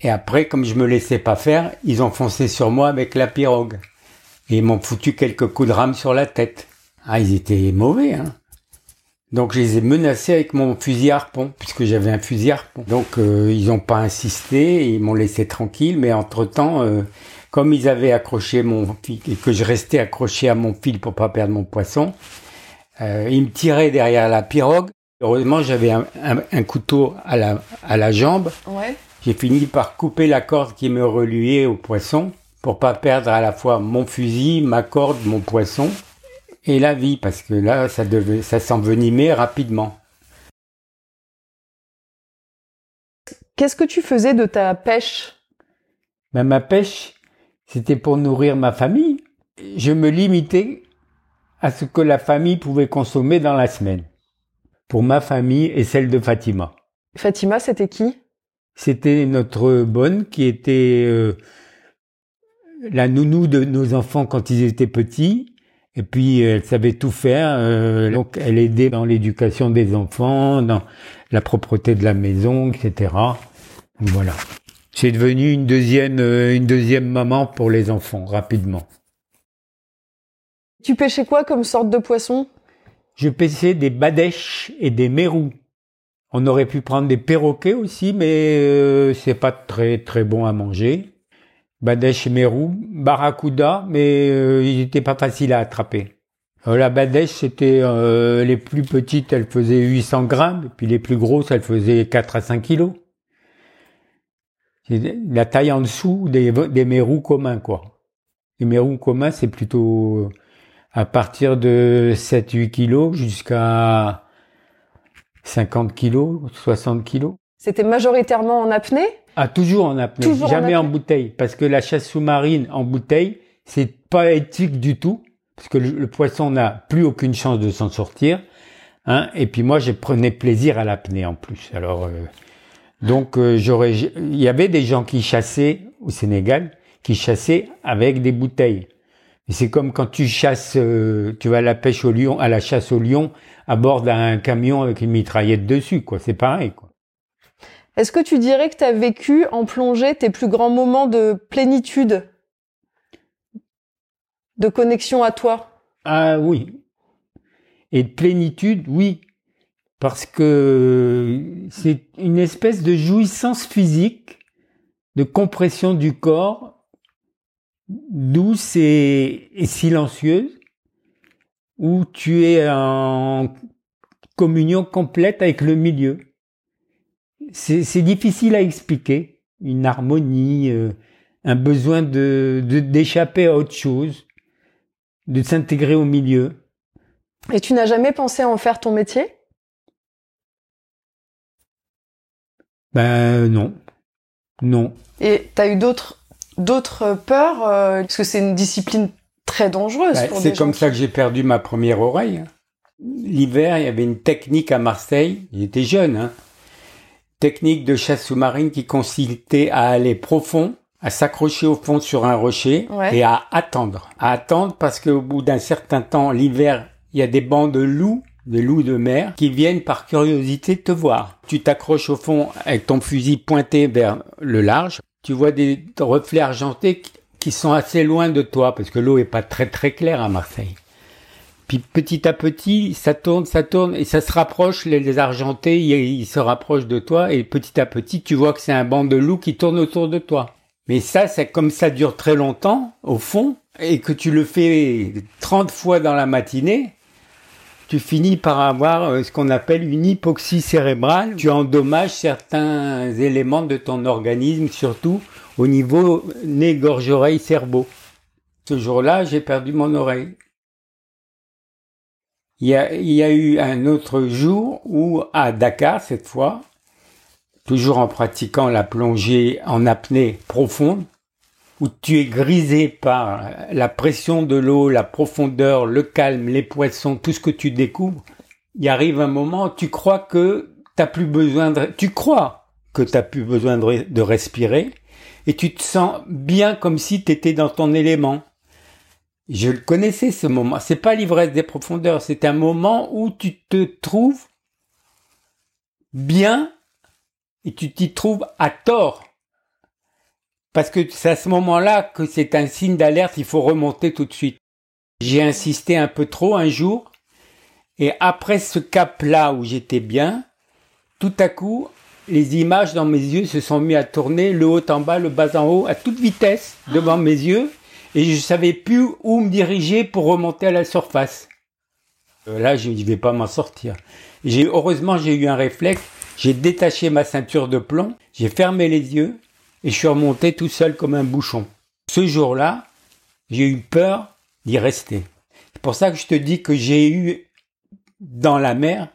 Et après, comme je me laissais pas faire, ils ont foncé sur moi avec la pirogue. Et ils m'ont foutu quelques coups de rame sur la tête. Ah, ils étaient mauvais, hein. Donc je les ai menacés avec mon fusil harpon, puisque j'avais un fusil harpon. Donc euh, ils n'ont pas insisté, ils m'ont laissé tranquille, mais entre-temps, euh, comme ils avaient accroché mon fil, et que je restais accroché à mon fil pour pas perdre mon poisson, euh, ils me tiraient derrière la pirogue. Heureusement, j'avais un, un, couteau à la, à la jambe. Ouais. J'ai fini par couper la corde qui me reliait au poisson pour pas perdre à la fois mon fusil, ma corde, mon poisson et la vie, parce que là, ça, devait, ça s'envenimait rapidement. Qu'est-ce que tu faisais de ta pêche? Ben, Ma pêche, c'était pour nourrir ma famille. Je me limitais à ce que la famille pouvait consommer dans la semaine. Pour ma famille et celle de Fatima. Fatima, c'était qui? C'était notre bonne qui était euh, la nounou de nos enfants quand ils étaient petits et puis elle savait tout faire, euh, donc elle aidait dans l'éducation des enfants, dans la propreté de la maison, etc. Voilà. C'est devenu une deuxième, euh, une deuxième maman pour les enfants rapidement. Tu pêchais quoi comme sorte de poisson? Je pêchais des badèches et des mérous. On aurait pu prendre des perroquets aussi, mais euh, c'est pas très très bon à manger. Badèche et Mérou, Barracuda, mais euh, il n'était pas facile à attraper. Euh, la Badèche, c'était euh, les plus petites, elles faisaient 800 grammes, puis les plus grosses, elles faisaient 4 à 5 kilos. La taille en dessous des, des communs, quoi. Les mérous communs, c'est plutôt à partir de 7-8 kilos jusqu'à 50 kilos, 60 kilos. C'était majoritairement en apnée? Ah, toujours en apnée, jamais en, bouteille, parce que la chasse sous-marine en bouteille, c'est pas éthique du tout, parce que le, poisson n'a plus aucune chance de s'en sortir. Hein, et puis moi, je prenais plaisir à l'apnée en plus. Alors, euh, donc euh, j'aurais, il y avait des gens qui chassaient au Sénégal, qui chassaient avec des bouteilles. C'est comme quand tu chasses, euh, tu vas à la pêche au lion, à la chasse au lion, à bord d'un camion avec une mitraillette dessus, quoi. C'est pareil, quoi. Est-ce que tu dirais que tu as vécu en plongée tes plus grands moments de plénitude, de connexion à toi? Ah oui. Et de plénitude, oui. Parce que c'est une espèce de jouissance physique, de compression du corps, douce et, et silencieuse, où tu es en communion complète avec le milieu c'est difficile à expliquer. Une harmonie, euh, un besoin de d'échapper à autre chose, de s'intégrer au milieu. Et tu n'as jamais pensé à en faire ton métier? Ben non, non. Et tu as eu d'autres d'autres peurs euh, parce que c'est une discipline très dangereuse. Ben, c'est comme ça que j'ai perdu ma première oreille. L'hiver, il y avait une technique à Marseille. Il était jeune, hein technique de chasse sous-marine qui consistait à aller profond, à s'accrocher au fond sur un rocher et à attendre. À attendre parce qu'au bout d'un certain temps, l'hiver, il y a des bancs de loups, des loups de mer, qui viennent par curiosité te voir. Tu t'accroches au fond avec ton fusil pointé vers le large. Tu vois des reflets argentés qui sont assez loin de toi parce que l'eau est pas très très claire à Marseille. Puis petit à petit, ça tourne, ça tourne, et ça se rapproche, les, argentés, ils, se rapprochent de toi, et petit à petit, tu vois que c'est un banc de loups qui tourne autour de toi. Mais ça, c'est comme ça dure très longtemps, au fond, et que tu le fais 30 fois dans la matinée, tu finis par avoir euh, ce qu'on appelle une hypoxie cérébrale. Tu endommages certains éléments de ton organisme, surtout au niveau nez, gorge, oreille, cerveau. Ce jour-là, j'ai perdu mon oreille. Il y, a, il y a eu un autre jour où, à Dakar cette fois, toujours en pratiquant la plongée en apnée profonde, où tu es grisé par la pression de l'eau, la profondeur, le calme, les poissons, tout ce que tu découvres, il arrive un moment tu crois que t'as plus besoin de, tu crois que t'as plus besoin de, de respirer, et tu te sens bien comme si tu étais dans ton élément. Je le connaissais ce moment. C'est pas l'ivresse des profondeurs, c'est un moment où tu te trouves bien et tu t'y trouves à tort. Parce que c'est à ce moment-là que c'est un signe d'alerte, il faut remonter tout de suite. J'ai insisté un peu trop un jour, et après ce cap-là où j'étais bien, tout à coup, les images dans mes yeux se sont mis à tourner, le haut en bas, le bas en haut, à toute vitesse devant mes yeux, et je savais plus où me diriger pour remonter à la surface. Euh, là, je ne vais pas m'en sortir. J'ai heureusement j'ai eu un réflexe. J'ai détaché ma ceinture de plomb, j'ai fermé les yeux et je suis remonté tout seul comme un bouchon. Ce jour-là, j'ai eu peur d'y rester. C'est pour ça que je te dis que j'ai eu dans la mer,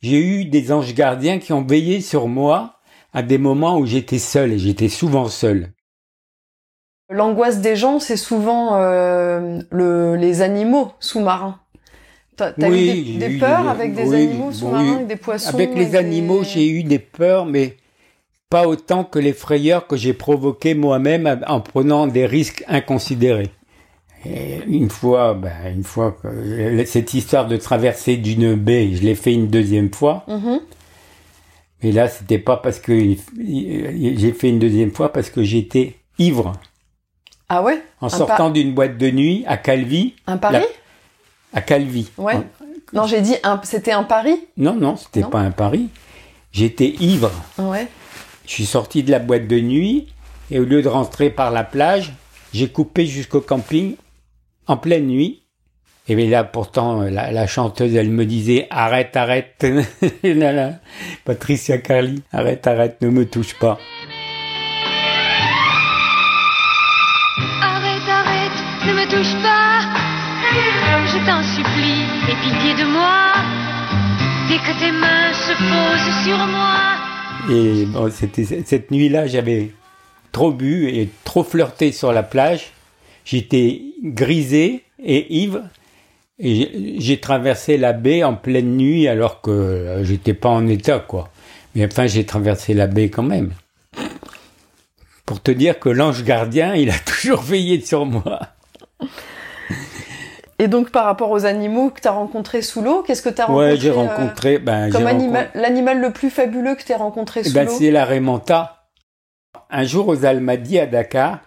j'ai eu des anges gardiens qui ont veillé sur moi à des moments où j'étais seul et j'étais souvent seul. L'angoisse des gens, c'est souvent euh, le, les animaux sous-marins. T'as Oui, eu des, peurs avec des oui, animaux sous-marins, oui. des poissons Avec les des- animaux, j'ai eu des peurs, mais pas autant que les frayeurs que j'ai provoquées moi-même en prenant des risques inconsidérés. Et une fois, ben, une fois cette histoire de traverser d'une baie, je l'ai fait une deuxième fois. Mhm. Mais là, c'était pas parce que j'ai fait une deuxième fois parce que j'étais ivre Ah ouais en Un sortant d'une boîte de nuit à Calvi, Un pari La- à Calvi. Ouais. En- Non, j'ai dit un, c'était un pari Non, non, c'était pas un pari. J'étais ivre. Ouais. Je suis sorti de la boîte de nuit et au lieu de rentrer par la plage, j'ai coupé jusqu'au camping en pleine nuit. Et bien là, pourtant, la, la chanteuse, elle me disait arrête, arrête. Patricia Carly, arrête, arrête, ne me touche pas. Et bon, c'était cette nuit-là, j'avais trop bu et trop flirté sur la plage. J'étais grisé et ivre. Et j'ai- j'ai traversé la baie en pleine nuit alors que euh, j'étais pas en état, quoi. Mais enfin, j'ai traversé la baie quand même. Pour te dire que l'ange gardien, il a toujours veillé sur moi. Et donc, par rapport aux animaux que tu as rencontrés sous l'eau, qu'est-ce que tu as rencontré Ouais, j'ai euh, rencontré, ben, Comme rencontré- animal, l'animal le plus fabuleux que tu as rencontré Eh sous ben, l'eau c'est la Raymanta. Un jour aux Almadies à Dakar,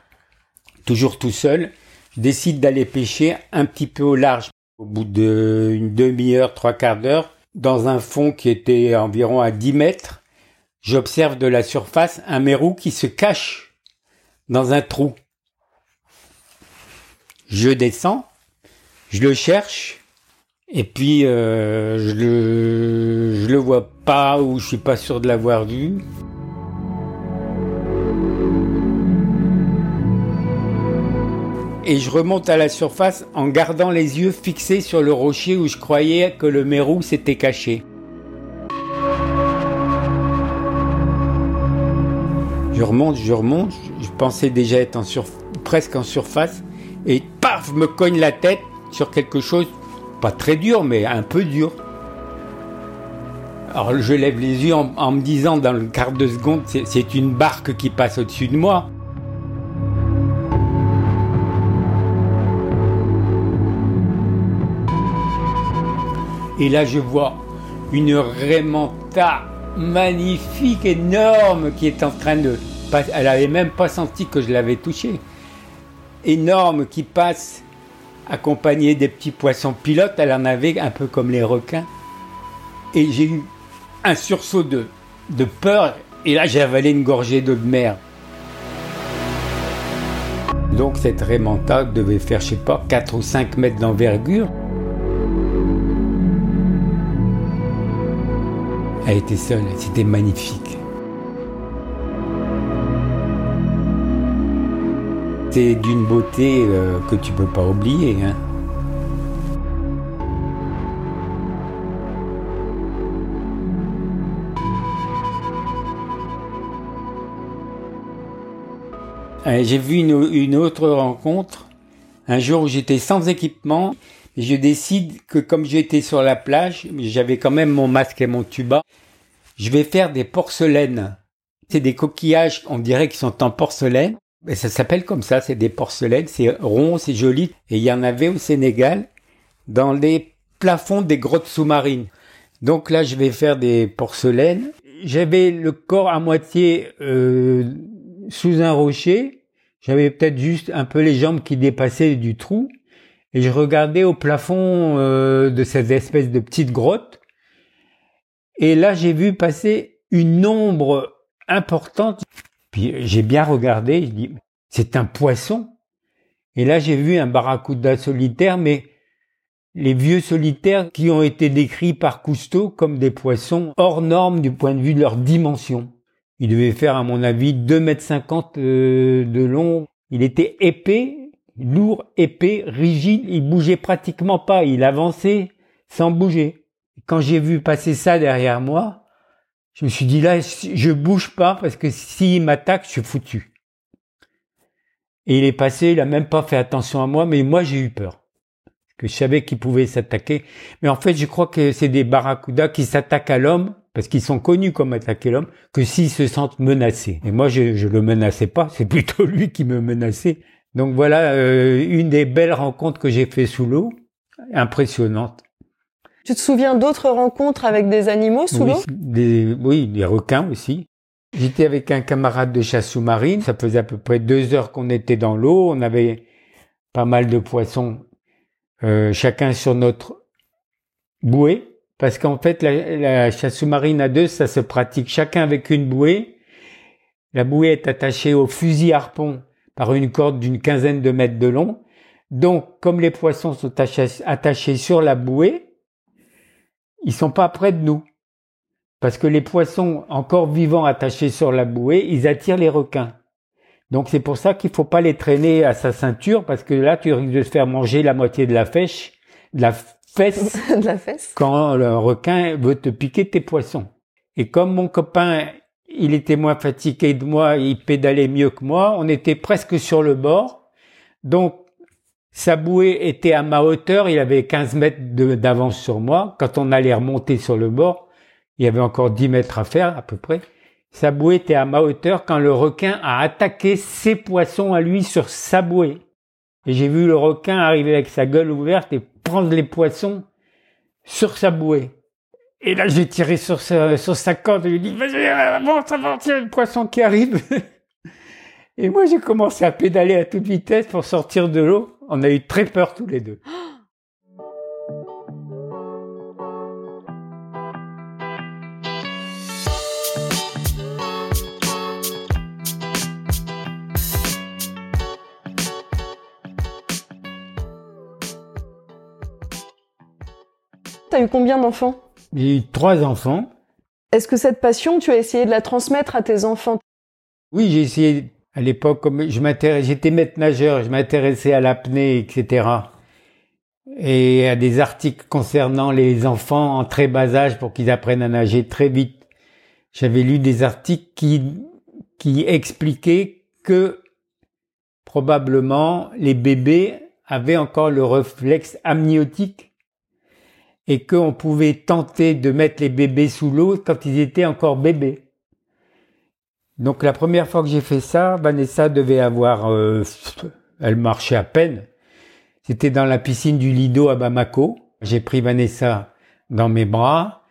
toujours tout seul, je décide d'aller pêcher un petit peu au large. Au bout d'une demi-heure, trois quarts d'heure, dans un fond qui était environ à 10 mètres, j'observe de la surface un mérou qui se cache dans un trou. Je descends, je le cherche, et puis euh, je le je le vois pas ou je suis pas sûr de l'avoir vu. Et je remonte à la surface en gardant les yeux fixés sur le rocher où je croyais que le mérou s'était caché. Je remonte, je remonte, je pensais déjà être presque en surface, et paf, me cogne la tête sur quelque chose, pas très dur, mais un peu dur. Alors je lève les yeux en, me disant dans le quart de seconde, c'est une barque qui passe au-dessus de moi. Et là je vois une Raymanta magnifique, énorme, qui est en train de... Elle avait même pas senti que je l'avais touchée. Énorme, qui passe accompagnée des petits poissons pilotes. Elle en avait un peu comme les requins. Et j'ai eu un sursaut de, peur. Et là, j'ai avalé une gorgée d'eau de mer. Donc cette Raymanta devait faire, je sais pas, 4 ou 5 mètres d'envergure. Elle était seule, c'était magnifique. c'était d'une beauté euh, que tu peux pas oublier. Hein. Euh, j'ai vu une, autre rencontre. Un jour, où j'étais sans équipement. Je décide que comme j'étais sur la plage, j'avais quand même mon masque et mon tuba. Je vais faire des porcelaines. C'est des coquillages, on dirait qu'ils sont en porcelaine. Et ça s'appelle comme ça, c'est des porcelaines, c'est rond, c'est joli. Et il y en avait au Sénégal, dans les plafonds des grottes sous-marines. Donc là, je vais faire des porcelaines. J'avais le corps à moitié euh, sous un rocher. J'avais peut-être juste un peu les jambes qui dépassaient du trou. Et je regardais au plafond euh, de cette espèce de petite grotte. Et là, j'ai vu passer une ombre importante. Puis j'ai bien regardé, je dis, c'est un poisson. Et là, j'ai vu un barracuda solitaire, mais les vieux solitaires qui ont été décrits par Cousteau comme des poissons hors normes du point de vue de leur dimension. Il devait faire, à mon avis, 2 mètres 50 euh, de long. Il était épais, lourd, épais, rigide. Il bougeait pratiquement pas. Il avançait sans bouger. Quand j'ai vu passer ça derrière moi, je me suis dit là, je bouge pas parce que s'il m'attaque, je suis foutu. Et il est passé, il a même pas fait attention à moi, mais moi j'ai eu peur. Parce que je savais qu'il pouvait s'attaquer. Mais en fait, je crois que c'est des barracudas qui s'attaquent à l'homme, parce qu'ils sont connus comme attaquer l'homme, que s'ils se sentent menacés. Et moi, je, je le menaçais pas, c'est plutôt lui qui me menaçait. Donc voilà, euh, une des belles rencontres que j'ai fait sous l'eau, impressionnante. Tu te souviens d'autres rencontres avec des animaux sous oui, l'eau? des, oui, des requins aussi. J'étais avec un camarade de chasse sous-marine. Ça faisait à peu près deux heures qu'on était dans l'eau. On avait pas mal de poissons, euh, chacun sur notre bouée. Parce qu'en fait, la, la chasse sous-marine à deux, ça se pratique chacun avec une bouée. La bouée est attachée au fusil harpon par une corde d'une quinzaine de mètres de long. Donc, comme les poissons sont attachés, attachés sur la bouée, ils sont pas près de nous. Parce que les poissons encore vivants attachés sur la bouée, ils attirent les requins. Donc c'est pour ça qu'il faut pas les traîner à sa ceinture parce que là tu risques de se faire manger la moitié de la fèche, de la fesse, de la fesse quand le requin veut te piquer tes poissons. Et comme mon copain, il était moins fatigué de moi, il pédalait mieux que moi, on était presque sur le bord. Donc sa bouée était à ma hauteur, il avait 15 mètres d'avance sur moi. Quand on allait remonter sur le bord, il y avait encore 10 mètres à faire à peu près. Sa bouée était à ma hauteur quand le requin a attaqué ses poissons à lui sur sa bouée. Et j'ai vu le requin arriver avec sa gueule ouverte et prendre les poissons sur sa bouée. Et là, j'ai tiré sur sa, sur sa corde et lui dit, vas-y, avance, avance, il y a le poisson qui arrive. et moi, j'ai commencé à pédaler à toute vitesse pour sortir de l'eau. On a eu très peur tous les deux. T'as eu combien d'enfants? J'ai eu trois enfants. Est-ce que cette passion, tu as essayé de la transmettre à tes enfants? Oui, j'ai essayé à l'époque, j'étais maître nageur, je m'intéressais à l'apnée, etc. Et à des articles concernant les enfants en très bas âge pour qu'ils apprennent à nager très vite. J'avais lu des articles qui, qui expliquaient que probablement les bébés avaient encore le réflexe amniotique et qu'on pouvait tenter de mettre les bébés sous l'eau quand ils étaient encore bébés. Donc la première fois que j'ai fait ça, Vanessa devait avoir, euh, elle marchait à peine. C'était dans la piscine du Lido à Bamako. J'ai pris Vanessa dans mes bras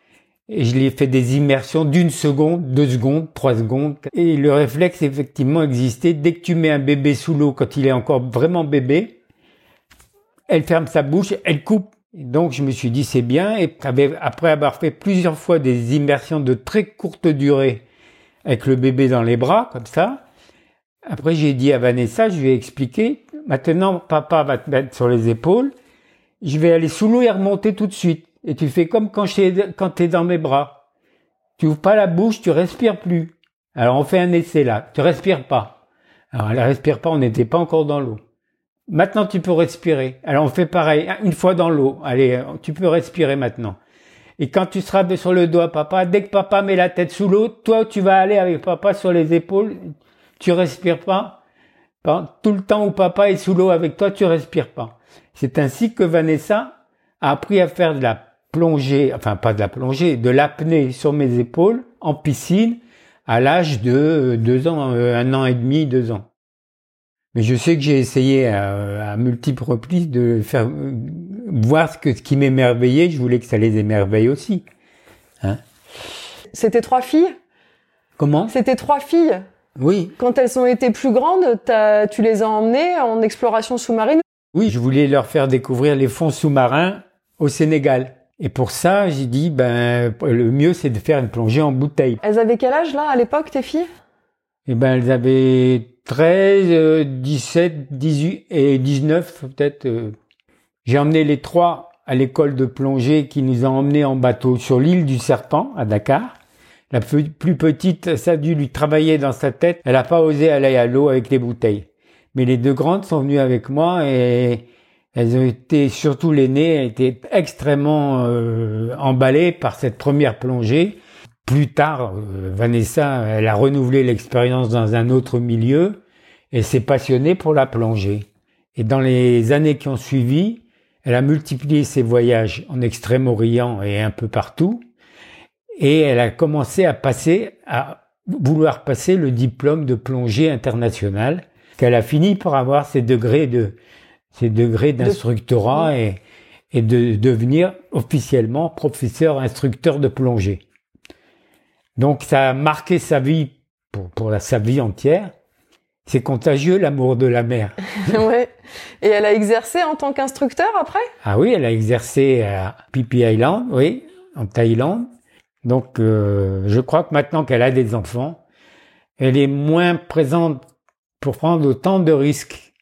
et je lui ai fait des immersions d'une seconde, deux secondes, trois secondes. Et le réflexe effectivement existait. Dès que tu mets un bébé sous l'eau quand il est encore vraiment bébé, elle ferme sa bouche, elle coupe. Et donc je me suis dit c'est bien. Et après avoir fait plusieurs fois des immersions de très courte durée, avec le bébé dans les bras, comme ça. Après, j'ai dit à Vanessa, je lui ai expliqué, maintenant, papa va te mettre sur les épaules, je vais aller sous l'eau et remonter tout de suite. Et tu fais comme quand t'es dans mes bras. Tu ouvres pas la bouche, tu respires plus. Alors, on fait un essai là. Tu respires pas. Alors, elle respire pas, on n'était pas encore dans l'eau. Maintenant, tu peux respirer. Alors, on fait pareil. Une fois dans l'eau. Allez, tu peux respirer maintenant. Et quand tu seras sur le dos à papa, dès que papa met la tête sous l'eau, toi, tu vas aller avec papa sur les épaules, tu respires pas. tout le temps où papa est sous l'eau avec toi, tu respires pas. C'est ainsi que Vanessa a appris à faire de la plongée, enfin pas de la plongée, de l'apnée sur mes épaules en piscine à l'âge de deux ans, euh, un an et demi, deux ans. Mais je sais que j'ai essayé à, multiples reprises de faire voir ce, que, ce qui m'émerveillait. Je voulais que ça les émerveille aussi. Hein C'était trois filles? Comment? C'était trois filles? Oui. Quand elles ont été plus grandes, tu les as emmenées en exploration sous-marine? Oui, je voulais leur faire découvrir les fonds sous-marins au Sénégal. Et pour ça, j'ai dit, ben, le mieux, c'est de faire une plongée en bouteille. Elles avaient quel âge, là, à l'époque, tes filles? Eh ben, elles avaient 13, 17, 18 et 19, peut-être. J'ai emmené les trois à l'école de plongée qui nous a emmenés en bateau sur l'île du Serpent, à Dakar. La plus petite, ça a dû lui travailler dans sa tête. Elle n'a pas osé aller à l'eau avec les bouteilles. Mais les deux grandes sont venues avec moi et elles ont été, surtout l'aînée, été extrêmement euh, emballée par cette première plongée. Plus tard, euh, Vanessa, elle a renouvelé l'expérience dans un autre milieu et s'est passionnée pour la plongée. Et dans les années qui ont suivi, elle a multiplié ses voyages en Extrême-Orient et un peu partout. Et elle a commencé à passer, à vouloir passer le diplôme de plongée international, qu'elle a fini par avoir ses degrés de, ses degrés d'instructorat et, et de devenir officiellement professeur instructeur de plongée. Donc ça a marqué sa vie pour, pour la, sa vie entière. C'est contagieux l'amour de la mer. ouais. Et elle a exercé en tant qu'instructeur après? Ah oui, elle a exercé à Phi Island, oui, en Thaïlande. Donc euh, je crois que maintenant qu'elle a des enfants, elle est moins présente pour prendre autant de risques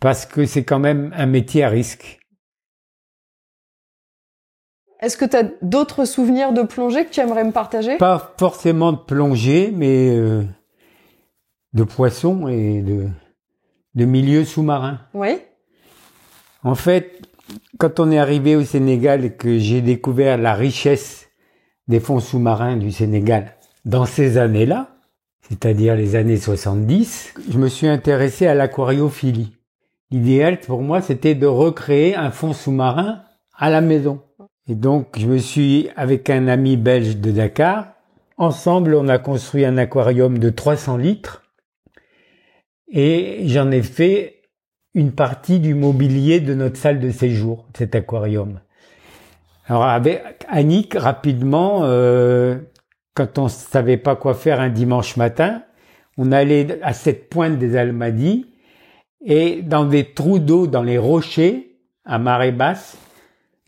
parce que c'est quand même un métier à risque. Est-ce que tu as d'autres souvenirs de plongée que tu aimerais me partager? Pas forcément de plongée, mais euh, de poissons et de, de milieux sous-marins. Oui. En fait, quand on est arrivé au Sénégal et que j'ai découvert la richesse des fonds sous-marins du Sénégal dans ces années-là, c'est-à-dire les années 70, je me suis intéressé à l'aquariophilie. L'idéal pour moi, c'était de recréer un fond sous-marin à la maison. Et donc, je me suis, avec un ami belge de Dakar, ensemble, on a construit un aquarium de 300 litres et j'en ai fait une partie du mobilier de notre salle de séjour, cet aquarium. Alors avec Annick, rapidement, euh, quand on savait pas quoi faire un dimanche matin, on allait à cette pointe des Almadies et dans des trous d'eau, dans les rochers, à marée basse,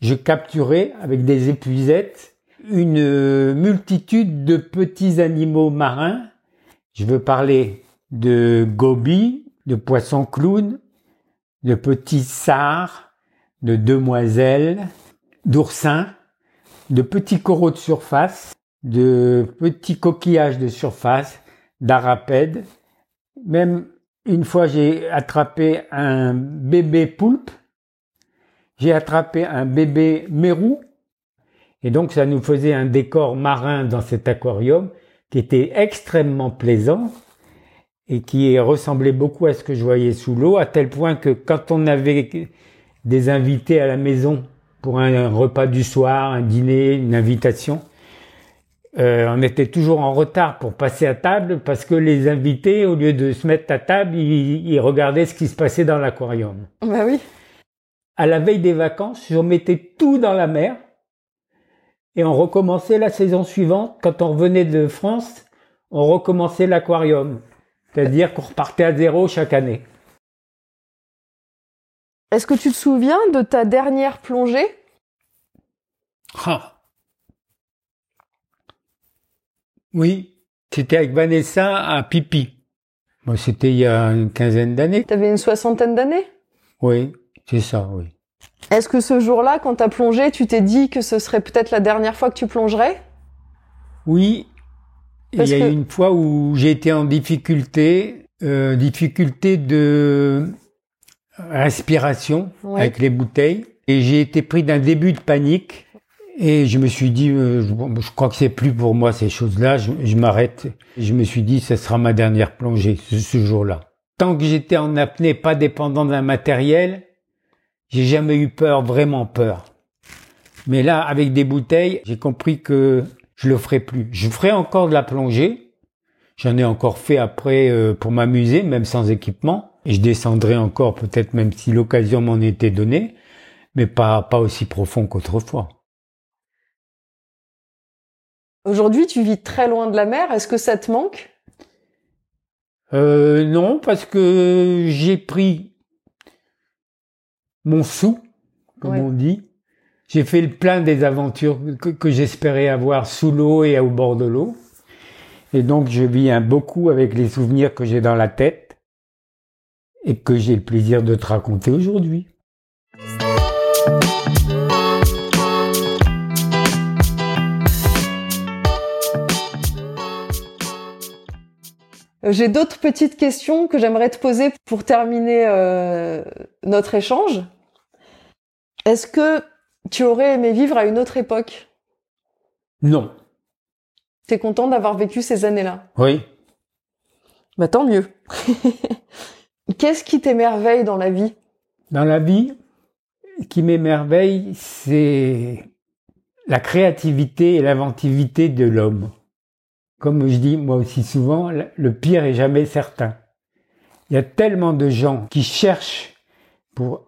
je capturais avec des épuisettes une multitude de petits animaux marins. Je veux parler de gobies, de poissons clowns, de petits sars, de demoiselles, d'oursins, de petits coraux de surface, de petits coquillages de surface, d'arapèdes, même une fois, j'ai attrapé un bébé poulpe. J'ai attrapé un bébé mérou. Et donc, ça nous faisait un décor marin dans cet aquarium qui était extrêmement plaisant et qui ressemblait beaucoup à ce que je voyais sous l'eau, à tel point que quand on avait des invités à la maison pour un repas du soir, un dîner, une invitation, euh, on était toujours en retard pour passer à table parce que les invités, au lieu de se mettre à table, ils, regardaient ce qui se passait dans l'aquarium. Bah oui. À la veille des vacances, je mettais tout dans la mer et on recommençait la saison suivante. Quand on revenait de France, on recommençait l'aquarium. C'est-à-dire qu'on repartait à zéro chaque année. Est-ce que tu te souviens de ta dernière plongée? Ah. Oui, c'était avec Vanessa à Pipi. Moi, c'était il y a une quinzaine d'années. T'avais une soixantaine d'années? Oui, c'est ça, oui. Est-ce que ce jour-là, quand t'as plongé, tu t'es dit que ce serait peut-être la dernière fois que tu plongerais? Oui. Il y a eu une fois où j'ai été en difficulté, euh, difficulté de respiration avec les bouteilles, et j'ai été pris d'un début de panique et je me suis dit, euh, je, crois que c'est plus pour moi ces choses-là. Je, m'arrête. Je me suis dit, ce sera ma dernière plongée ce, jour-là. tant que j'étais en apnée, pas dépendant d'un matériel, j'ai jamais eu peur, vraiment peur. Mais là, avec des bouteilles, j'ai compris que je le ferai plus. Je ferai encore de la plongée. J'en ai encore fait après euh, pour m'amuser, même sans équipement. Et je descendrai encore, peut-être même si l'occasion m'en était donnée, mais pas, pas aussi profond qu'autrefois. Aujourd'hui, tu vis très loin de la mer. Est-ce que ça te manque? Euh, Non, parce que j'ai pris mon sou, comme on dit. J'ai fait le plein des aventures que, j'espérais avoir sous l'eau et au bord de l'eau. Et donc, je vis beaucoup avec les souvenirs que j'ai dans la tête et que j'ai le plaisir de te raconter aujourd'hui. J'ai d'autres petites questions que j'aimerais te poser pour terminer euh, notre échange. Est-ce que tu aurais aimé vivre à une autre époque? Non. T'es content d'avoir vécu ces années-là? Oui. Bah tant mieux. Qu'est-ce qui t'émerveille dans la vie? Dans la vie, ce qui m'émerveille, c'est la créativité et l'inventivité de l'homme comme je dis moi aussi souvent, le pire est jamais certain. Il y a tellement de gens qui cherchent pour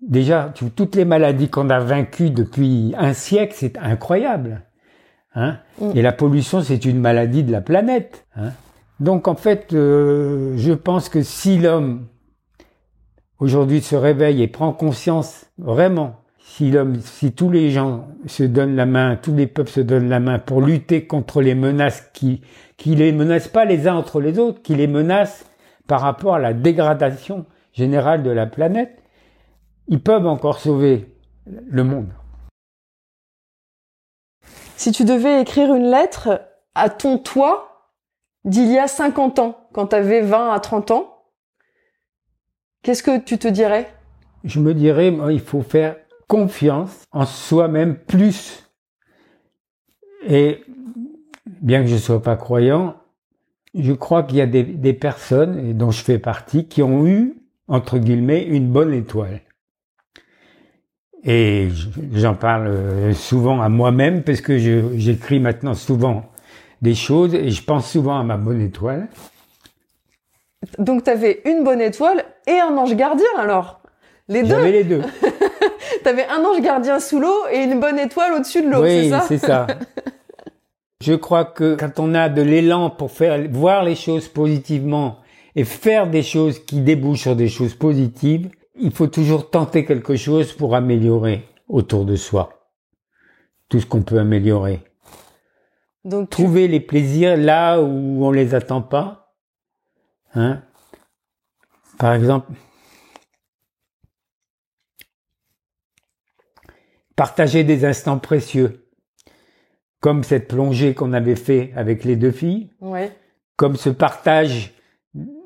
déjà toutes les maladies qu'on a vaincues depuis un siècle, c'est incroyable. Hein mm. Et la pollution, c'est une maladie de la planète. Hein Donc en fait, euh, je pense que si l'homme aujourd'hui se réveille et prend conscience vraiment si l'homme, si tous les gens se donnent la main, tous les peuples se donnent la main pour lutter contre les menaces qui, qui les menacent pas les uns entre les autres, qui les menacent par rapport à la dégradation générale de la planète, ils peuvent encore sauver le monde. Si tu devais écrire une lettre à ton toi d'il y a 50 ans, quand tu avais 20 à 30 ans, qu'est-ce que tu te dirais? Je me dirais, il faut faire confiance en soi-même plus. Et bien que je ne sois pas croyant, je crois qu'il y a des, personnes, et dont je fais partie, qui ont eu, entre guillemets, une bonne étoile. Et j'en parle euh, souvent à moi-même parce que j'écris maintenant souvent des choses et je pense souvent à ma bonne étoile. Donc tu avais une bonne étoile et un ange gardien alors Les deux J'avais les deux. T'avais un ange gardien sous l'eau et une bonne étoile au-dessus de l'eau, c'est ça c'est ça. Je crois que quand on a de l'élan pour faire voir les choses positivement et faire des choses qui débouchent sur des choses positives, il faut toujours tenter quelque chose pour améliorer autour de soi tout ce qu'on peut améliorer. Donc trouver les plaisirs là où on les attend pas. Hein Par exemple, partager des instants précieux, comme cette plongée qu'on avait fait avec les deux filles, comme ce partage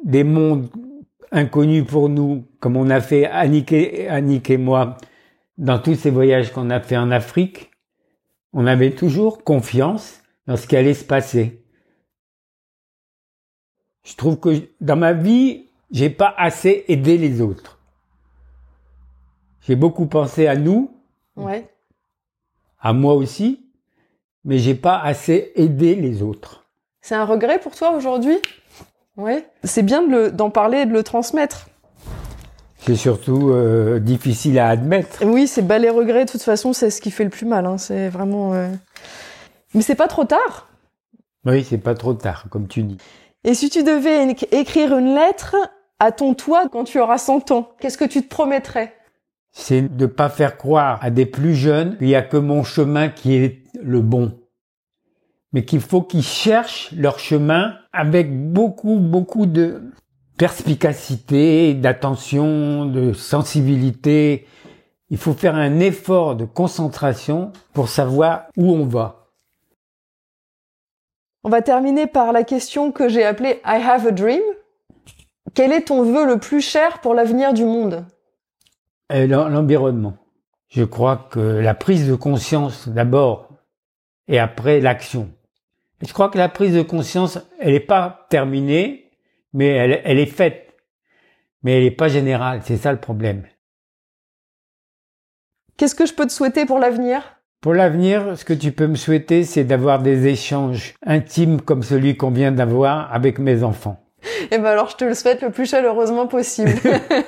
des mondes inconnus pour nous, comme on a fait Annick et, Annick et moi dans tous ces voyages qu'on a fait en Afrique, on avait toujours confiance dans ce qui allait se passer. Je trouve que dans ma vie, j'ai pas assez aidé les autres. J'ai beaucoup pensé à nous, Ouais. À moi aussi, mais j'ai pas assez aidé les autres. C'est un regret pour toi aujourd'hui? Ouais. C'est bien d'en parler et de le transmettre. C'est surtout euh, difficile à admettre. Oui, c'est bas les regrets. De toute façon, c'est ce qui fait le plus mal. Hein. C'est vraiment. Euh, mais c'est pas trop tard. Oui, c'est pas trop tard, comme tu dis. Et si tu devais écrire une lettre à ton toi quand tu auras 100 ans, qu'est-ce que tu te promettrais? C'est de pas faire croire à des plus jeunes qu'il y a que mon chemin qui est le bon. Mais qu'il faut qu'ils cherchent leur chemin avec beaucoup, beaucoup de perspicacité, d'attention, de sensibilité. Il faut faire un effort de concentration pour savoir où on va. On va terminer par la question que j'ai appelée I have a dream. Quel est ton vœu le plus cher pour l'avenir du monde? L'environnement. Je crois que la prise de conscience d'abord et après l'action. Je crois que la prise de conscience, elle n'est pas terminée, mais elle, elle est faite. Mais elle n'est pas générale, c'est ça le problème. Qu'est-ce que je peux te souhaiter pour l'avenir? Pour l'avenir, ce que tu peux me souhaiter, c'est d'avoir des échanges intimes comme celui qu'on vient d'avoir avec mes enfants. Eh ben alors je te le souhaite le plus chaleureusement possible.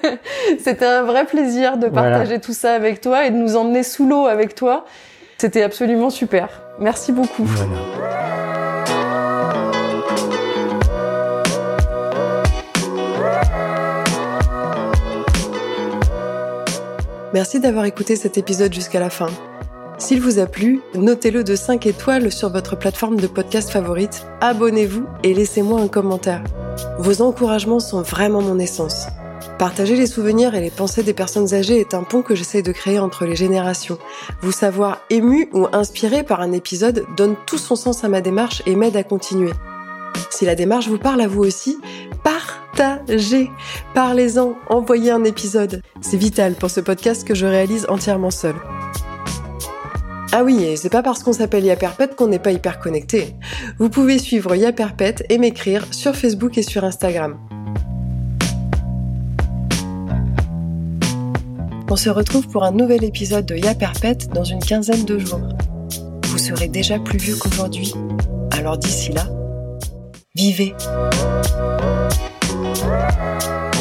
C'était un vrai plaisir de partager tout ça avec toi et de nous emmener sous l'eau avec toi. C'était absolument super. Merci beaucoup. Merci d'avoir écouté cet épisode jusqu'à la fin. S'il vous a plu, notez-le de 5 étoiles sur votre plateforme de podcast favorite, abonnez-vous et laissez-moi un commentaire. Vos encouragements sont vraiment mon essence. Partager les souvenirs et les pensées des personnes âgées est un pont que j'essaie de créer entre les générations. Vous savoir ému ou inspiré par un épisode donne tout son sens à ma démarche et m'aide à continuer. Si la démarche vous parle à vous aussi, partagez, parlez-en, envoyez un épisode. C'est vital pour ce podcast que je réalise entièrement seul. Ah oui, et c'est pas parce qu'on s'appelle Yaperpète qu'on n'est pas hyper connecté. Vous pouvez suivre Yaperpète et m'écrire sur Facebook et sur Instagram. On se retrouve pour un nouvel épisode de Yaperpète dans une quinzaine de jours. Vous serez déjà plus vieux qu'aujourd'hui. Alors d'ici là, vivez. Bye.